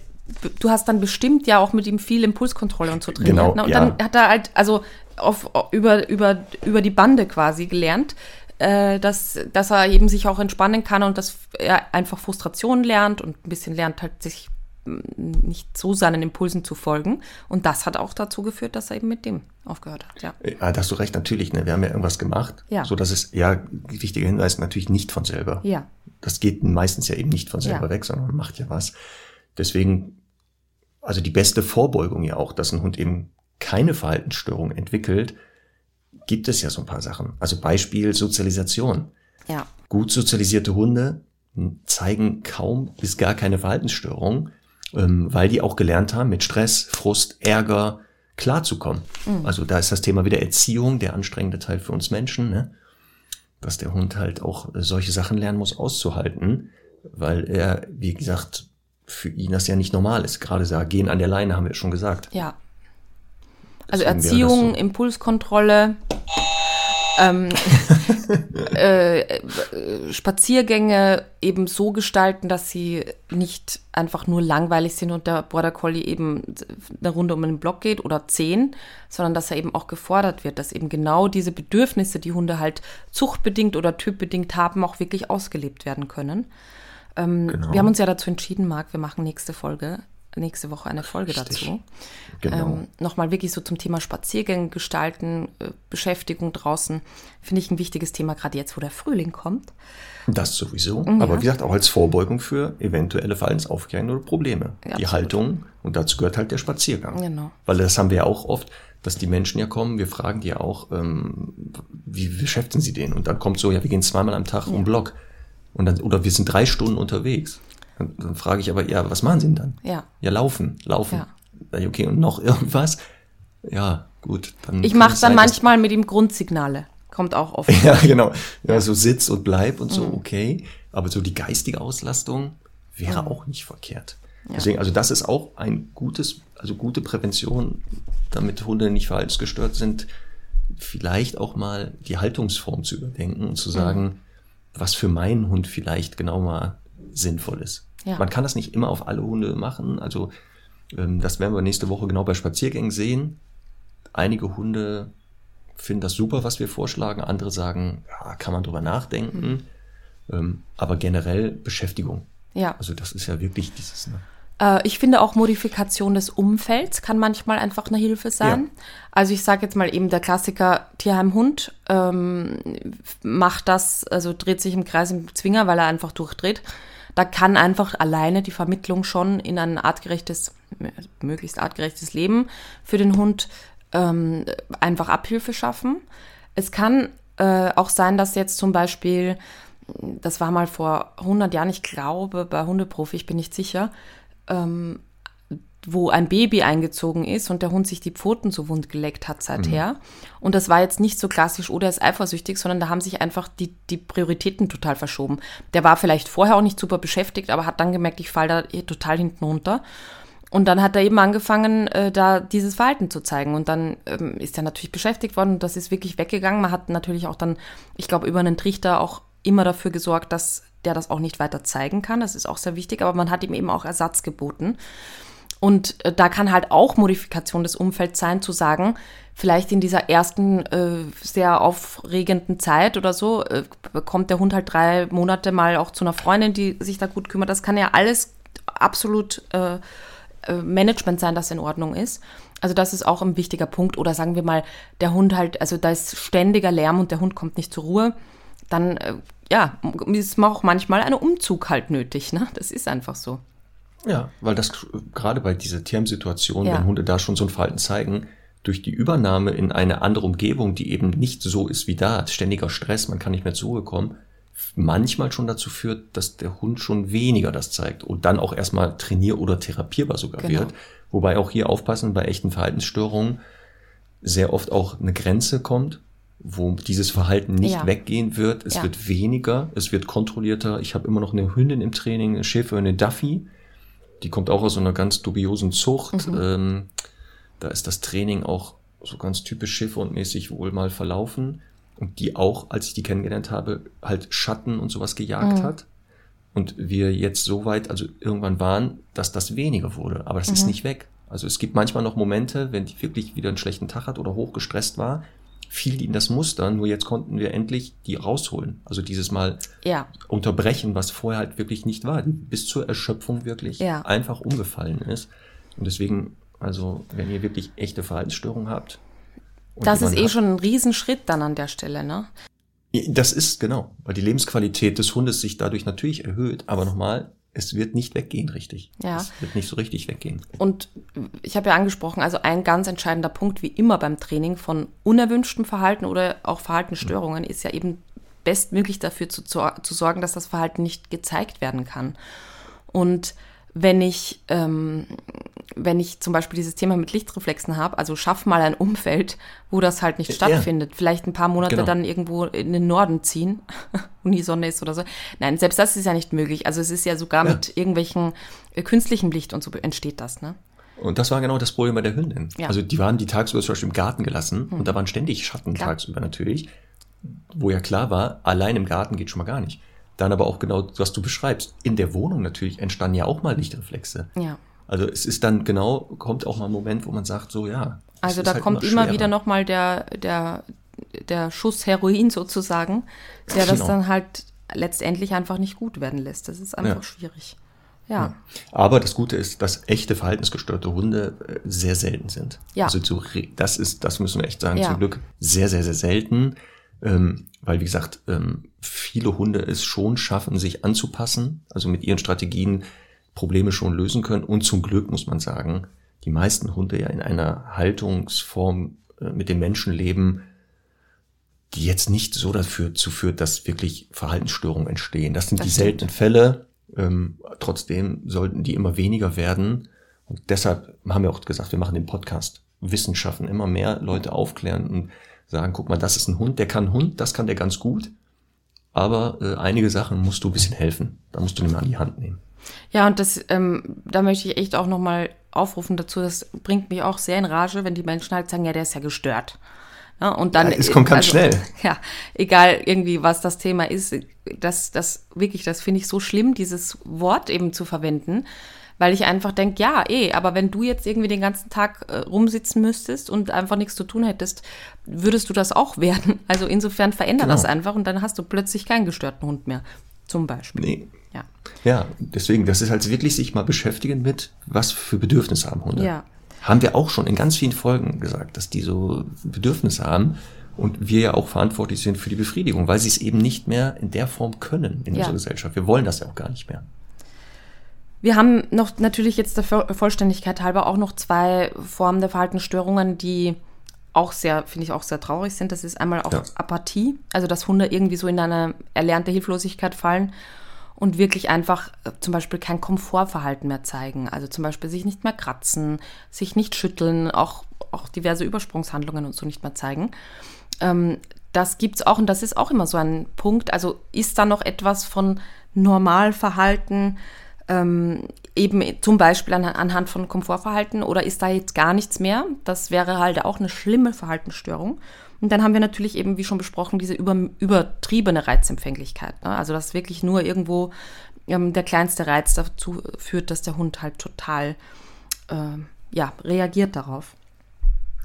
du hast dann bestimmt ja auch mit ihm viel Impulskontrolle und so trainiert. Genau, ne? Und ja. dann hat er halt, also auf, über, über, über die Bande quasi gelernt, äh, dass, dass er eben sich auch entspannen kann und dass er einfach Frustration lernt und ein bisschen lernt halt sich nicht so seinen Impulsen zu folgen. Und das hat auch dazu geführt, dass er eben mit dem aufgehört hat. Ja, ja da hast du recht, natürlich. Ne? Wir haben ja irgendwas gemacht, ja. so dass es, ja, wichtiger Hinweis, natürlich nicht von selber. Ja. Das geht meistens ja eben nicht von selber ja. weg, sondern man macht ja was. Deswegen, also die beste Vorbeugung ja auch, dass ein Hund eben keine Verhaltensstörung entwickelt, gibt es ja so ein paar Sachen. Also Beispiel Sozialisation. Ja. Gut sozialisierte Hunde zeigen kaum bis gar keine Verhaltensstörung, ähm, weil die auch gelernt haben, mit Stress, Frust, Ärger klarzukommen. Mhm. Also da ist das Thema wieder Erziehung, der anstrengende Teil für uns Menschen, ne? dass der Hund halt auch solche Sachen lernen muss auszuhalten, weil er, wie gesagt, für ihn das ja nicht normal ist. Gerade da gehen an der Leine, haben wir schon gesagt. Ja. Also Deswegen Erziehung, so. Impulskontrolle, ähm, äh, Spaziergänge eben so gestalten, dass sie nicht einfach nur langweilig sind und der Border Collie eben eine Runde um den Block geht oder zehn, sondern dass er eben auch gefordert wird, dass eben genau diese Bedürfnisse, die Hunde halt zuchtbedingt oder typbedingt haben, auch wirklich ausgelebt werden können. Ähm, Genau. Wir haben uns ja dazu entschieden, Marc, wir machen nächste Folge, nächste Woche eine Folge Richtig. dazu. Genau. Ähm, Nochmal wirklich so zum Thema Spaziergänge gestalten, äh, Beschäftigung draußen. Finde ich ein wichtiges Thema, gerade jetzt, wo der Frühling kommt. Das sowieso. Ja. Aber wie gesagt, auch als Vorbeugung für eventuelle Verhaltensaufklärungen oder Probleme. Ja, die absolut. Haltung und dazu gehört halt der Spaziergang. Genau. Weil das haben wir ja auch oft, dass die Menschen ja kommen, wir fragen die ja auch, ähm, wie beschäftigen sie den? Und dann kommt so, ja, wir gehen zweimal am Tag um Block. Und dann, oder wir sind drei Stunden unterwegs. Und dann frage ich aber, ja, was machen sie denn dann? Ja. Ja, laufen, laufen. Ja. Okay, und noch irgendwas? Ja, gut. Dann Ich mache es dann manchmal mit ihm Grundsignale. Kommt auch oft. Ja, genau. Ja, so Sitz und Bleib und so, Mhm. okay. Aber so die geistige Auslastung wäre Mhm. auch nicht verkehrt. Deswegen, also das ist auch ein gutes, also gute Prävention, damit Hunde nicht verhaltensgestört sind, vielleicht auch mal die Haltungsform zu überdenken und Mhm. zu sagen, was für meinen Hund vielleicht genau mal sinnvoll ist. Ja. Man kann das nicht immer auf alle Hunde machen. Also ähm, das werden wir nächste Woche genau bei Spaziergängen sehen. Einige Hunde finden das super, was wir vorschlagen. Andere sagen, ja, kann man drüber nachdenken. Ähm, aber generell Beschäftigung. Ja. Also das ist ja wirklich dieses. Ne? Äh, ich finde auch Modifikation des Umfelds kann manchmal einfach eine Hilfe sein. Ja. Also ich sage jetzt mal eben der Klassiker Tierheim-Hund ähm, macht das, also dreht sich im Kreis im Zwinger, weil er einfach durchdreht. Da kann einfach alleine die Vermittlung schon in ein artgerechtes, möglichst artgerechtes Leben für den Hund ähm, einfach Abhilfe schaffen. Es kann äh, auch sein, dass jetzt zum Beispiel, das war mal vor 100 Jahren, ich glaube, bei Hundeprofi, ich bin nicht sicher, ähm, wo ein Baby eingezogen ist und der Hund sich die Pfoten so wund geleckt hat seither. Und das war jetzt nicht so klassisch, oder er ist eifersüchtig, sondern da haben sich einfach die, die Prioritäten total verschoben. Der war vielleicht vorher auch nicht super beschäftigt, aber hat dann gemerkt, ich falle da eh total hinten runter. Und dann hat er eben angefangen, äh, da dieses Verhalten zu zeigen. Und dann ähm, ist er natürlich beschäftigt worden und das ist wirklich weggegangen. Man hat natürlich auch dann, ich glaube, über einen Trichter auch immer dafür gesorgt, dass der das auch nicht weiter zeigen kann. Das ist auch sehr wichtig, aber man hat ihm eben auch Ersatz geboten. Und äh, da kann halt auch Modifikation des Umfelds sein, zu sagen, vielleicht in dieser ersten äh, sehr aufregenden Zeit oder so, äh, kommt der Hund halt drei Monate mal auch zu einer Freundin, die sich da gut kümmert. Das kann ja alles absolut äh, äh, Management sein, das in Ordnung ist. Also das ist auch ein wichtiger Punkt. Oder sagen wir mal, der Hund halt, also da ist ständiger Lärm und der Hund kommt nicht zur Ruhe. Dann, äh, ja, ist auch manchmal ein Umzug halt nötig. Ne? Das ist einfach so. Ja, weil das gerade bei dieser Tierheim-Situation, Ja. wenn Hunde da schon so ein Verhalten zeigen, durch die Übernahme in eine andere Umgebung, die eben nicht so ist wie da, ständiger Stress, man kann nicht mehr zur Ruhe kommen, manchmal schon dazu führt, dass der Hund schon weniger das zeigt und dann auch erstmal trainier- oder therapierbar sogar Genau. wird. Wobei auch hier aufpassen, bei echten Verhaltensstörungen sehr oft auch eine Grenze kommt, wo dieses Verhalten nicht Ja. weggehen wird. Es Ja. wird weniger, es wird kontrollierter. Ich habe immer noch eine Hündin im Training, eine Schäfer, eine Duffy. Die kommt auch aus so einer ganz dubiosen Zucht. Mhm. Ähm, da ist das Training auch so ganz typisch Schäferhundmäßig wohl mal verlaufen. Und die auch, als ich die kennengelernt habe, halt Schatten und sowas gejagt Mhm. hat. Und wir jetzt so weit, also irgendwann waren, dass das weniger wurde. Aber das Mhm. ist nicht weg. Also es gibt manchmal noch Momente, wenn die wirklich wieder einen schlechten Tag hat oder hochgestresst war, fiel die in das Muster. Nur jetzt konnten wir endlich die rausholen. Also dieses Mal Ja, unterbrechen, was vorher halt wirklich nicht war, die bis zur Erschöpfung wirklich Ja. einfach umgefallen ist. Und deswegen, also wenn ihr wirklich echte Verhaltensstörungen habt. das ist eh habt- schon ein Riesenschritt dann an der Stelle, ne? Das ist genau, weil die Lebensqualität des Hundes sich dadurch natürlich erhöht. Aber nochmal, es wird nicht weggehen, richtig. Ja. Es wird nicht so richtig weggehen. Und ich habe ja angesprochen, also ein ganz entscheidender Punkt, wie immer beim Training von unerwünschtem Verhalten oder auch Verhaltensstörungen, ist ja eben bestmöglich dafür zu, zu, zu sorgen, dass das Verhalten nicht gezeigt werden kann. Und wenn ich, ähm, wenn ich zum Beispiel dieses Thema mit Lichtreflexen habe, also schaff mal ein Umfeld, wo das halt nicht Ja. stattfindet. Vielleicht ein paar Monate Genau. dann irgendwo in den Norden ziehen, wo die Sonne ist oder so. Nein, selbst das ist ja nicht möglich. Also es ist ja sogar Ja. mit irgendwelchen äh, künstlichem Licht und so entsteht das, ne? Und das war genau das Problem bei der Hündin. Ja. Also die waren die tagsüber zum Beispiel im Garten gelassen und da waren ständig Schatten tagsüber natürlich, wo ja klar war, allein im Garten geht schon mal gar nicht. Dann aber auch genau, was du beschreibst, in der Wohnung natürlich entstanden ja auch mal Lichtreflexe. Ja. Also es ist dann genau, kommt auch mal ein Moment, wo man sagt, so ja. Also da halt kommt immer schwerer. wieder nochmal der, der, der Schuss Heroin sozusagen, der das Genau. dann halt letztendlich einfach nicht gut werden lässt. Das ist einfach Ja. schwierig. Ja. Aber das Gute ist, dass echte verhaltensgestörte Hunde äh, sehr selten sind. Ja. Also zu, das ist, das müssen wir echt sagen, Ja. zum Glück sehr, sehr, sehr selten. Ähm, weil, wie gesagt, ähm, viele Hunde es schon schaffen, sich anzupassen, also mit ihren Strategien Probleme schon lösen können. Und zum Glück muss man sagen, die meisten Hunde ja in einer Haltungsform äh, mit den Menschen leben, die jetzt nicht so dafür zu führt, dass wirklich Verhaltensstörungen entstehen. Das sind Das die stimmt. seltenen Fälle. Ähm, trotzdem sollten die immer weniger werden. Und deshalb haben wir auch gesagt, wir machen den Podcast Wissenschaften immer mehr Leute aufklären und sagen, guck mal, das ist ein Hund, der kann Hund, das kann der ganz gut. Aber äh, einige Sachen musst du ein bisschen helfen. Da musst du ihn mal an die Hand nehmen. Ja, und das, ähm, da möchte ich echt auch nochmal aufrufen dazu, das bringt mich auch sehr in Rage, wenn die Menschen halt sagen, ja, der ist ja gestört. Ja, und dann, Ja, es kommt ganz schnell. Ja, egal irgendwie, was das Thema ist, das, das wirklich, das finde ich so schlimm, dieses Wort eben zu verwenden, weil ich einfach denke, ja, eh, aber wenn du jetzt irgendwie den ganzen Tag äh, rumsitzen müsstest und einfach nichts zu tun hättest, würdest du das auch werden. Also insofern veränder Genau. das einfach und dann hast du plötzlich keinen gestörten Hund mehr. Zum Beispiel. Nee. Ja. Ja, deswegen, das ist halt wirklich sich mal beschäftigen mit, was für Bedürfnisse haben Hunde. Ja. Haben wir auch schon in ganz vielen Folgen gesagt, dass die so Bedürfnisse haben und wir ja auch verantwortlich sind für die Befriedigung, weil sie es eben nicht mehr in der Form können in Ja. unserer Gesellschaft. Wir wollen das ja auch gar nicht mehr. Wir haben noch natürlich jetzt der Voll- Vollständigkeit halber auch noch zwei Formen der Verhaltensstörungen, die auch sehr, finde ich auch sehr traurig sind. Das ist einmal auch Ja. Apathie, also dass Hunde irgendwie so in eine erlernte Hilflosigkeit fallen und wirklich einfach äh, zum Beispiel kein Komfortverhalten mehr zeigen. Also zum Beispiel sich nicht mehr kratzen, sich nicht schütteln, auch, auch diverse Übersprungshandlungen und so nicht mehr zeigen. Ähm, das gibt's auch und das ist auch immer so ein Punkt. Also ist da noch etwas von Normalverhalten, ähm, eben zum Beispiel an, anhand von Komfortverhalten oder ist da jetzt gar nichts mehr? Das wäre halt auch eine schlimme Verhaltensstörung. Und dann haben wir natürlich eben, wie schon besprochen, diese über, übertriebene Reizempfänglichkeit. Ne? Also dass wirklich nur irgendwo ähm, der kleinste Reiz dazu führt, dass der Hund halt total ähm, ja, reagiert darauf.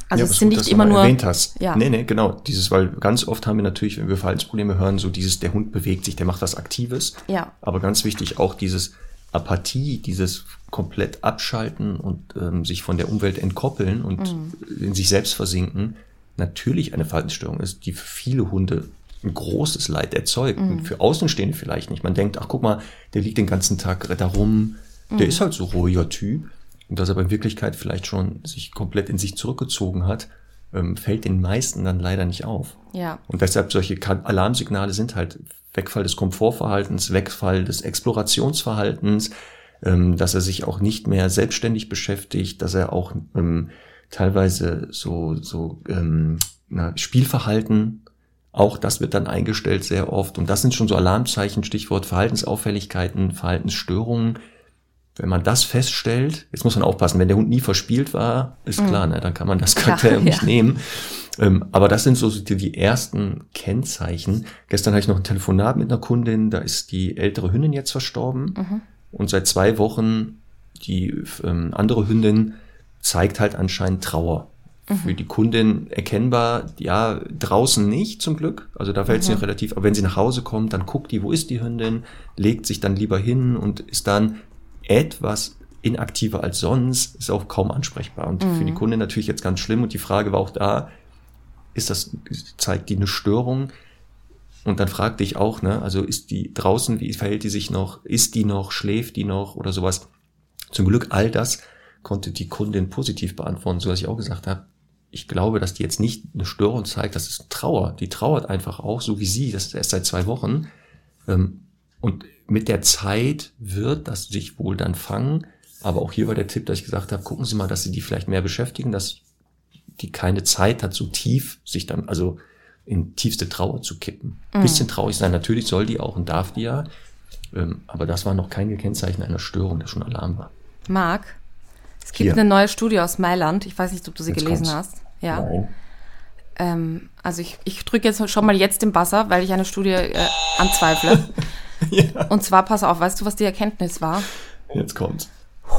Also Ja, es sind gut, nicht immer nur. erwähnt hast. Ja. Nee, nee, genau. Dieses, weil ganz oft haben wir natürlich, wenn wir Verhaltensprobleme hören, so dieses, der Hund bewegt sich, der macht was Aktives. Ja. Aber ganz wichtig auch dieses Apathie, dieses komplett abschalten und ähm, sich von der Umwelt entkoppeln und Mhm. in sich selbst versinken, natürlich eine Verhaltensstörung ist, die für viele Hunde ein großes Leid erzeugt. Mhm. Und für Außenstehende vielleicht nicht. Man denkt, ach guck mal, der liegt den ganzen Tag da rum, Mhm. der ist halt so ruhiger Typ. Und dass er aber in Wirklichkeit vielleicht schon sich komplett in sich zurückgezogen hat, ähm, fällt den meisten dann leider nicht auf. Ja. Und deshalb solche Alarmsignale sind halt Wegfall des Komfortverhaltens, Wegfall des Explorationsverhaltens, ähm, dass er sich auch nicht mehr selbstständig beschäftigt, dass er auch ähm, teilweise so, so ähm, na, Spielverhalten, auch das wird dann eingestellt sehr oft. Und das sind schon so Alarmzeichen, Stichwort Verhaltensauffälligkeiten, Verhaltensstörungen. Wenn man das feststellt, jetzt muss man aufpassen, wenn der Hund nie verspielt war, ist klar, ne, dann kann man das Kriterium nicht ja. nehmen. Ähm, aber das sind so die, die ersten Kennzeichen. Gestern hatte ich noch ein Telefonat mit einer Kundin, da ist die ältere Hündin jetzt verstorben. Und seit zwei Wochen die ähm, andere Hündin zeigt halt anscheinend Trauer. Für die Kundin erkennbar, ja, draußen nicht zum Glück. Also da fällt sie noch relativ, aber wenn sie nach Hause kommt, dann guckt die, wo ist die Hündin, legt sich dann lieber hin und ist dann etwas inaktiver als sonst, ist auch kaum ansprechbar. Und für die Kundin natürlich jetzt ganz schlimm. Und die Frage war auch da, ist das, zeigt die eine Störung? Und dann fragte ich auch, ne, also ist die draußen, wie verhält die sich noch, ist die noch, schläft die noch oder sowas? Zum Glück all das konnte die Kundin positiv beantworten, so dass ich auch gesagt habe, ich glaube, dass die jetzt nicht eine Störung zeigt, das ist Trauer. Die trauert einfach auch, so wie sie, das ist erst seit zwei Wochen. Ähm, Und mit der Zeit wird das sich wohl dann fangen. Aber auch hier war der Tipp, dass ich gesagt habe, gucken Sie mal, dass Sie die vielleicht mehr beschäftigen, dass die keine Zeit hat, so tief sich dann, also in tiefste Trauer zu kippen. Ein bisschen traurig sein, natürlich soll die auch und darf die ja. Ähm, Aber das war noch kein Kennzeichen einer Störung, der schon Alarm war. Marc, es gibt Hier. eine neue Studie aus Mailand. Ich weiß nicht, ob du sie Jetzt gelesen kommt's. hast. Ja. Ähm, also ich, ich drücke jetzt schon mal jetzt den Buzzer, weil ich eine Studie äh, anzweifle. Und zwar, pass auf, weißt du, was die Erkenntnis war? Jetzt kommt's.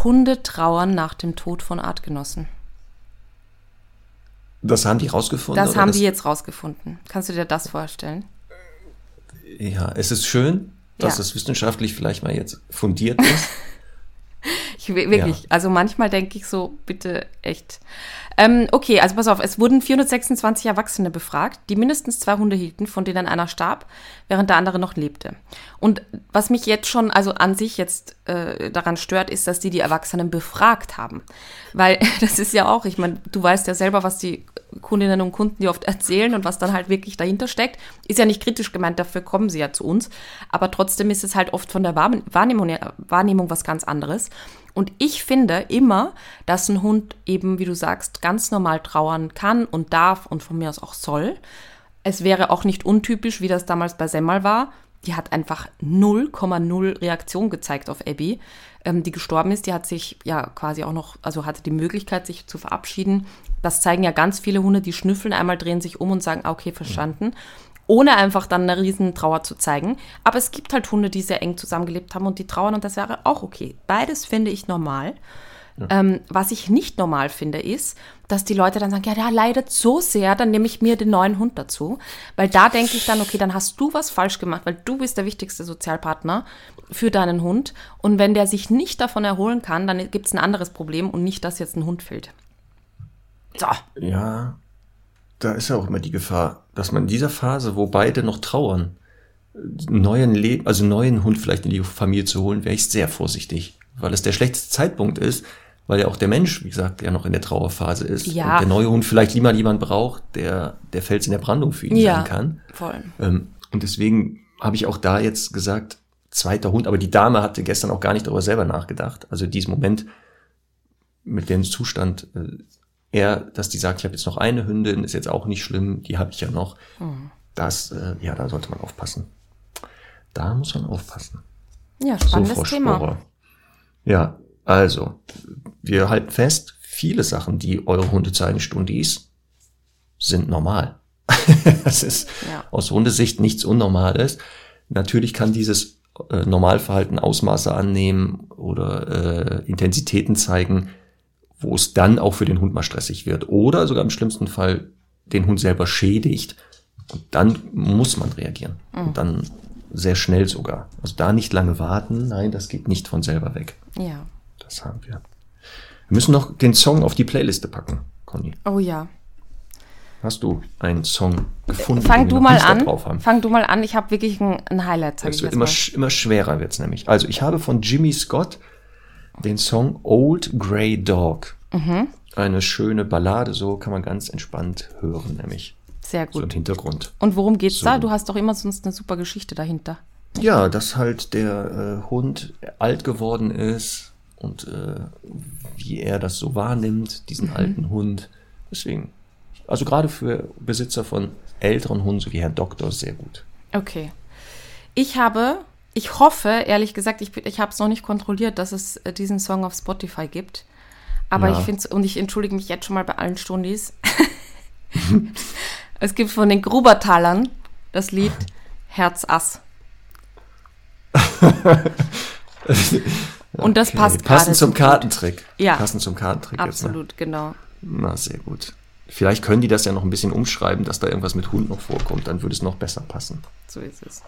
Hunde trauern nach dem Tod von Artgenossen. Das haben die rausgefunden? Das haben die jetzt rausgefunden. Kannst du dir das vorstellen? Ja, es ist schön, dass Ja. es wissenschaftlich vielleicht mal jetzt fundiert ist. Ich, wirklich, Ja. also manchmal denke ich so, bitte echt. Ähm, okay, also pass auf, es wurden 426 Erwachsene befragt, die mindestens zwei Hunde hielten, von denen einer starb, während der andere noch lebte. Und was mich jetzt schon, also an sich jetzt äh, daran stört, ist, dass die die Erwachsenen befragt haben. Weil das ist ja auch, ich meine, du weißt ja selber, was die Kundinnen und Kunden dir oft erzählen und was dann halt wirklich dahinter steckt. Ist ja nicht kritisch gemeint, dafür kommen sie ja zu uns. Aber trotzdem ist es halt oft von der Wahrne- Wahrnehmung, Wahrnehmung was ganz anderes. Und ich finde immer, dass ein Hund eben, wie du sagst, ganz normal trauern kann und darf und von mir aus auch soll. Es wäre auch nicht untypisch, wie das damals bei Semmel war. Die hat einfach 0,0 Reaktion gezeigt auf Abby, ähm, die gestorben ist. Die hat sich ja quasi auch noch, also hatte die Möglichkeit, sich zu verabschieden. Das zeigen ja ganz viele Hunde, die schnüffeln einmal, drehen sich um und sagen, ah, okay, verstanden. Ohne einfach dann eine riesen Trauer zu zeigen. Aber es gibt halt Hunde, die sehr eng zusammengelebt haben und die trauern und das wäre auch okay. Beides finde ich normal. Ähm, was ich nicht normal finde, ist, dass die Leute dann sagen, ja, der leidet so sehr, dann nehme ich mir den neuen Hund dazu. Weil da denke ich dann, okay, dann hast du was falsch gemacht, weil du bist der wichtigste Sozialpartner für deinen Hund. Und wenn der sich nicht davon erholen kann, dann gibt es ein anderes Problem und nicht, dass jetzt ein Hund fehlt. So. Ja, da ist ja auch immer die Gefahr, dass man in dieser Phase, wo beide noch trauern, einen neuen Leben, also einen neuen Hund vielleicht in die Familie zu holen, wäre ich sehr vorsichtig, weil es der schlechteste Zeitpunkt ist, weil ja auch der Mensch, wie gesagt, ja noch in der Trauerphase ist. Ja. Und der neue Hund vielleicht lieber jemand braucht, der der Fels in der Brandung für ihn Ja. sein kann. Voll. Ähm, und deswegen habe ich auch da jetzt gesagt, zweiter Hund, aber die Dame hatte gestern auch gar nicht darüber selber nachgedacht. Also diesen Moment mit dem Zustand, äh, eher, dass die sagt, ich habe jetzt noch eine Hündin, ist jetzt auch nicht schlimm, die habe ich ja noch. Das, äh, ja, da sollte man aufpassen. Da muss man aufpassen. Ja, So, spannendes Frau Thema. Sporer. Ja, also, wir halten fest, viele Sachen, die eure Hunde zeigen, Stundis, sind normal. das ist Ja. aus Hundesicht nichts Unnormales. Natürlich kann dieses äh, Normalverhalten Ausmaße annehmen oder äh, Intensitäten zeigen, wo es dann auch für den Hund mal stressig wird. Oder sogar im schlimmsten Fall den Hund selber schädigt. Und dann muss man reagieren. Und dann sehr schnell sogar. Also da nicht lange warten. Nein, das geht nicht von selber weg. Ja. Das haben wir. Wir müssen noch den Song auf die Playliste packen, Conny. Oh ja. Hast du einen Song gefunden? Fang du mal an. drauf haben? Fang du mal an. Ich habe wirklich ein, ein Highlight. Es wird immer, sch- immer schwerer wird's nämlich. Also ich habe von Jimmy Scott den Song Old Grey Dog. Mhm. Eine schöne Ballade, so kann man ganz entspannt hören, nämlich Sehr so im gut. Hintergrund. Und worum geht's So. da? Du hast doch immer sonst eine super Geschichte dahinter. Ja, dass halt der äh, Hund alt geworden ist und äh, wie er das so wahrnimmt, diesen Mhm. alten Hund. Deswegen, also gerade für Besitzer von älteren Hunden, so wie Herr Doktor, sehr gut. Okay. Ich habe, ich hoffe, ehrlich gesagt, ich, ich habe es noch nicht kontrolliert, dass es äh, diesen Song auf Spotify gibt. Aber Ja. ich finde und ich entschuldige mich jetzt schon mal bei allen Stundis. es gibt von den Grubertalern das Lied Herz Ass. Und das Okay, passt. Passend zum. Kartentrick. Ja. Passend zum Kartentrick jetzt. Ne? Absolut, genau. Na, sehr gut. Vielleicht können die das ja noch ein bisschen umschreiben, dass da irgendwas mit Hund noch vorkommt, dann würde es noch besser passen. So ist es.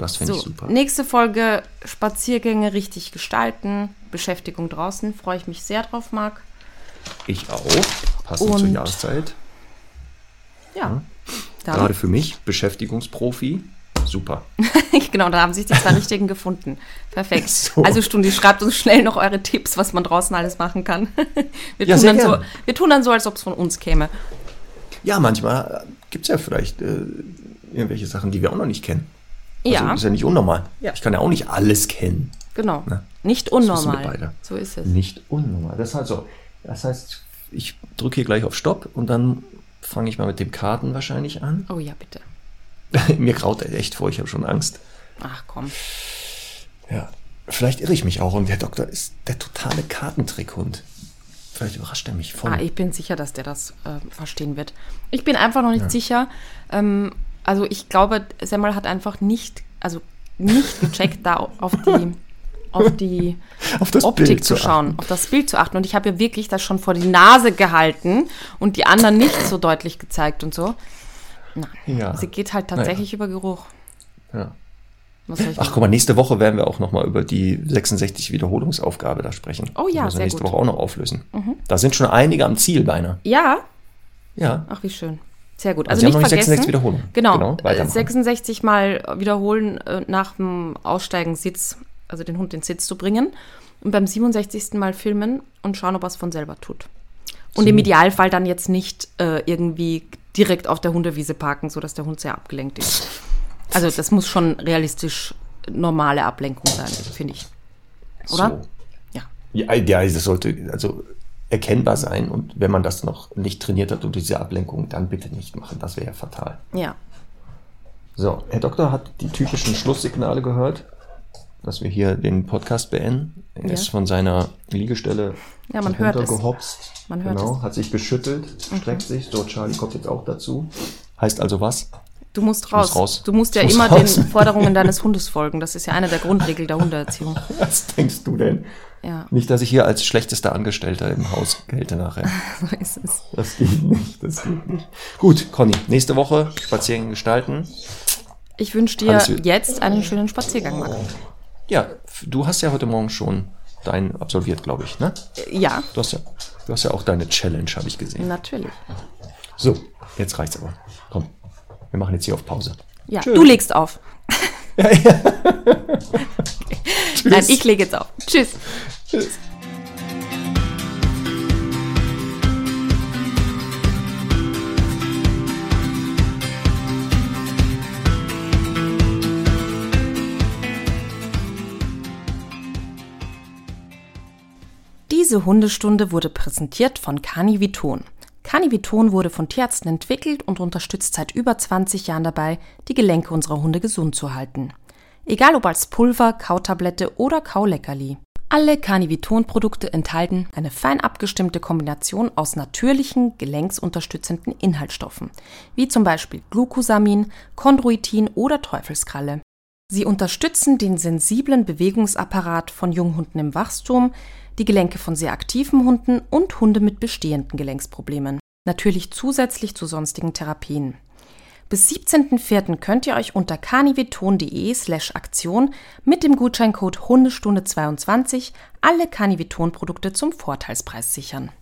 Das finde ich So, super. nächste Folge Spaziergänge richtig gestalten, Beschäftigung draußen. Freue ich mich sehr drauf, Marc. Ich auch. Passend zur Und- Jahreszeit. Ja. Dann, Gerade für mich, Beschäftigungsprofi. Super. genau, da haben sich die zwei richtigen gefunden. Perfekt. So. Also Stundi, schreibt uns schnell noch eure Tipps, was man draußen alles machen kann. Wir, Ja, tun, dann so, gern. wir tun dann so, als ob es von uns käme. Ja, manchmal gibt es ja vielleicht äh, irgendwelche Sachen, die wir auch noch nicht kennen. Also Ja, ist ja nicht unnormal. Ja. Ich kann ja auch nicht alles kennen. genau. Na, Nicht unnormal. So ist es. Nicht unnormal. Das heißt so. Das heißt, ich drücke hier gleich auf Stopp und dann fange ich mal mit dem Karten wahrscheinlich an. Oh ja, bitte. Mir graut echt vor, ich habe schon Angst. Ach komm. Ja. Vielleicht irre ich mich auch und der Doktor ist der totale Kartentrickhund. Vielleicht überrascht er mich voll. Ah, ich bin sicher, dass der das äh, verstehen wird. Ich bin einfach noch nicht sicher. Ähm, also ich glaube, Semmel hat einfach nicht, also nicht gecheckt, da auf die, auf die Auf das Optik zu schauen, achten. auf das Bild zu achten. Und ich habe ja wirklich das schon vor die Nase gehalten und die anderen nicht so deutlich gezeigt und so. Nein, Ja. sie geht halt tatsächlich über Geruch. Ja. Ach, guck mal, nächste Woche werden wir auch nochmal über die 66 Wiederholungsaufgabe da sprechen. Oh ja, wir sehr nächste gut. Mhm. Woche auch noch auflösen. Da sind schon einige am Ziel beinahe. Ja, Ja. ach wie schön. Sehr gut. Also Also, nicht vergessen. 66 Wiederholungen. Genau. Genau, äh, weitermachen. 66 Mal wiederholen äh, nach dem Aussteigen Sitz, also den Hund den Sitz zu bringen. Und beim 67. Mal filmen und schauen, ob er es von selber tut. Und im Idealfall dann jetzt nicht äh, irgendwie direkt auf der Hundewiese parken, sodass der Hund sehr abgelenkt ist. Also das muss schon realistisch normale Ablenkung sein, finde ich. Oder? So. Ja. Ja, ja, das sollte also erkennbar sein. Und wenn man das noch nicht trainiert hat und diese Ablenkung, dann bitte nicht machen. Das wäre ja fatal. Ja. So, Herr Doktor hat die typischen Schlusssignale gehört, dass wir hier den Podcast beenden. Er Ja. ist von seiner Liegestelle Ja, man hört es. runtergehopst. Man hört genau, es. Mhm. hat sich geschüttelt, streckt sich. So, Charlie kommt jetzt auch dazu. Heißt also was? Du musst muss raus. raus. Du musst ja muss immer raus. den Forderungen deines Hundes folgen. Das ist ja eine der Grundregeln der Hundeerziehung. Was denkst du denn? Ja, Nicht, dass ich hier als schlechtester Angestellter im Haus gelte nachher. so ist es. Das geht nicht, das geht nicht. Gut, Conny, nächste Woche Spaziergänge gestalten. Ich wünsche dir jetzt einen schönen Spaziergang, Marc. Ja, du hast ja heute Morgen schon deinen absolviert, glaube ich, ne? Ja, Du hast ja, du hast ja auch deine Challenge, habe ich gesehen. natürlich. So, jetzt reicht's aber. Komm, wir machen jetzt hier auf Pause. Ja, Tschö. du legst auf. Nein, ich lege jetzt auf. Tschüss. Tschüss. Diese Hundestunde wurde präsentiert von Caniviton. Caniviton wurde von Tierärzten entwickelt und unterstützt seit über 20 Jahren dabei, die Gelenke unserer Hunde gesund zu halten. Egal ob als Pulver, Kautablette oder Kauleckerli. Alle Caniviton-Produkte enthalten eine fein abgestimmte Kombination aus natürlichen, gelenksunterstützenden Inhaltsstoffen, wie zum Beispiel Glucosamin, Chondroitin oder Teufelskralle. Sie unterstützen den sensiblen Bewegungsapparat von Junghunden im Wachstum, die Gelenke von sehr aktiven Hunden und Hunde mit bestehenden Gelenksproblemen. Natürlich zusätzlich zu sonstigen Therapien. Bis 17.04. könnt ihr euch unter caniviton.de slash Aktion mit dem Gutscheincode Hundestunde22 alle Caniviton-Produkte zum Vorteilspreis sichern.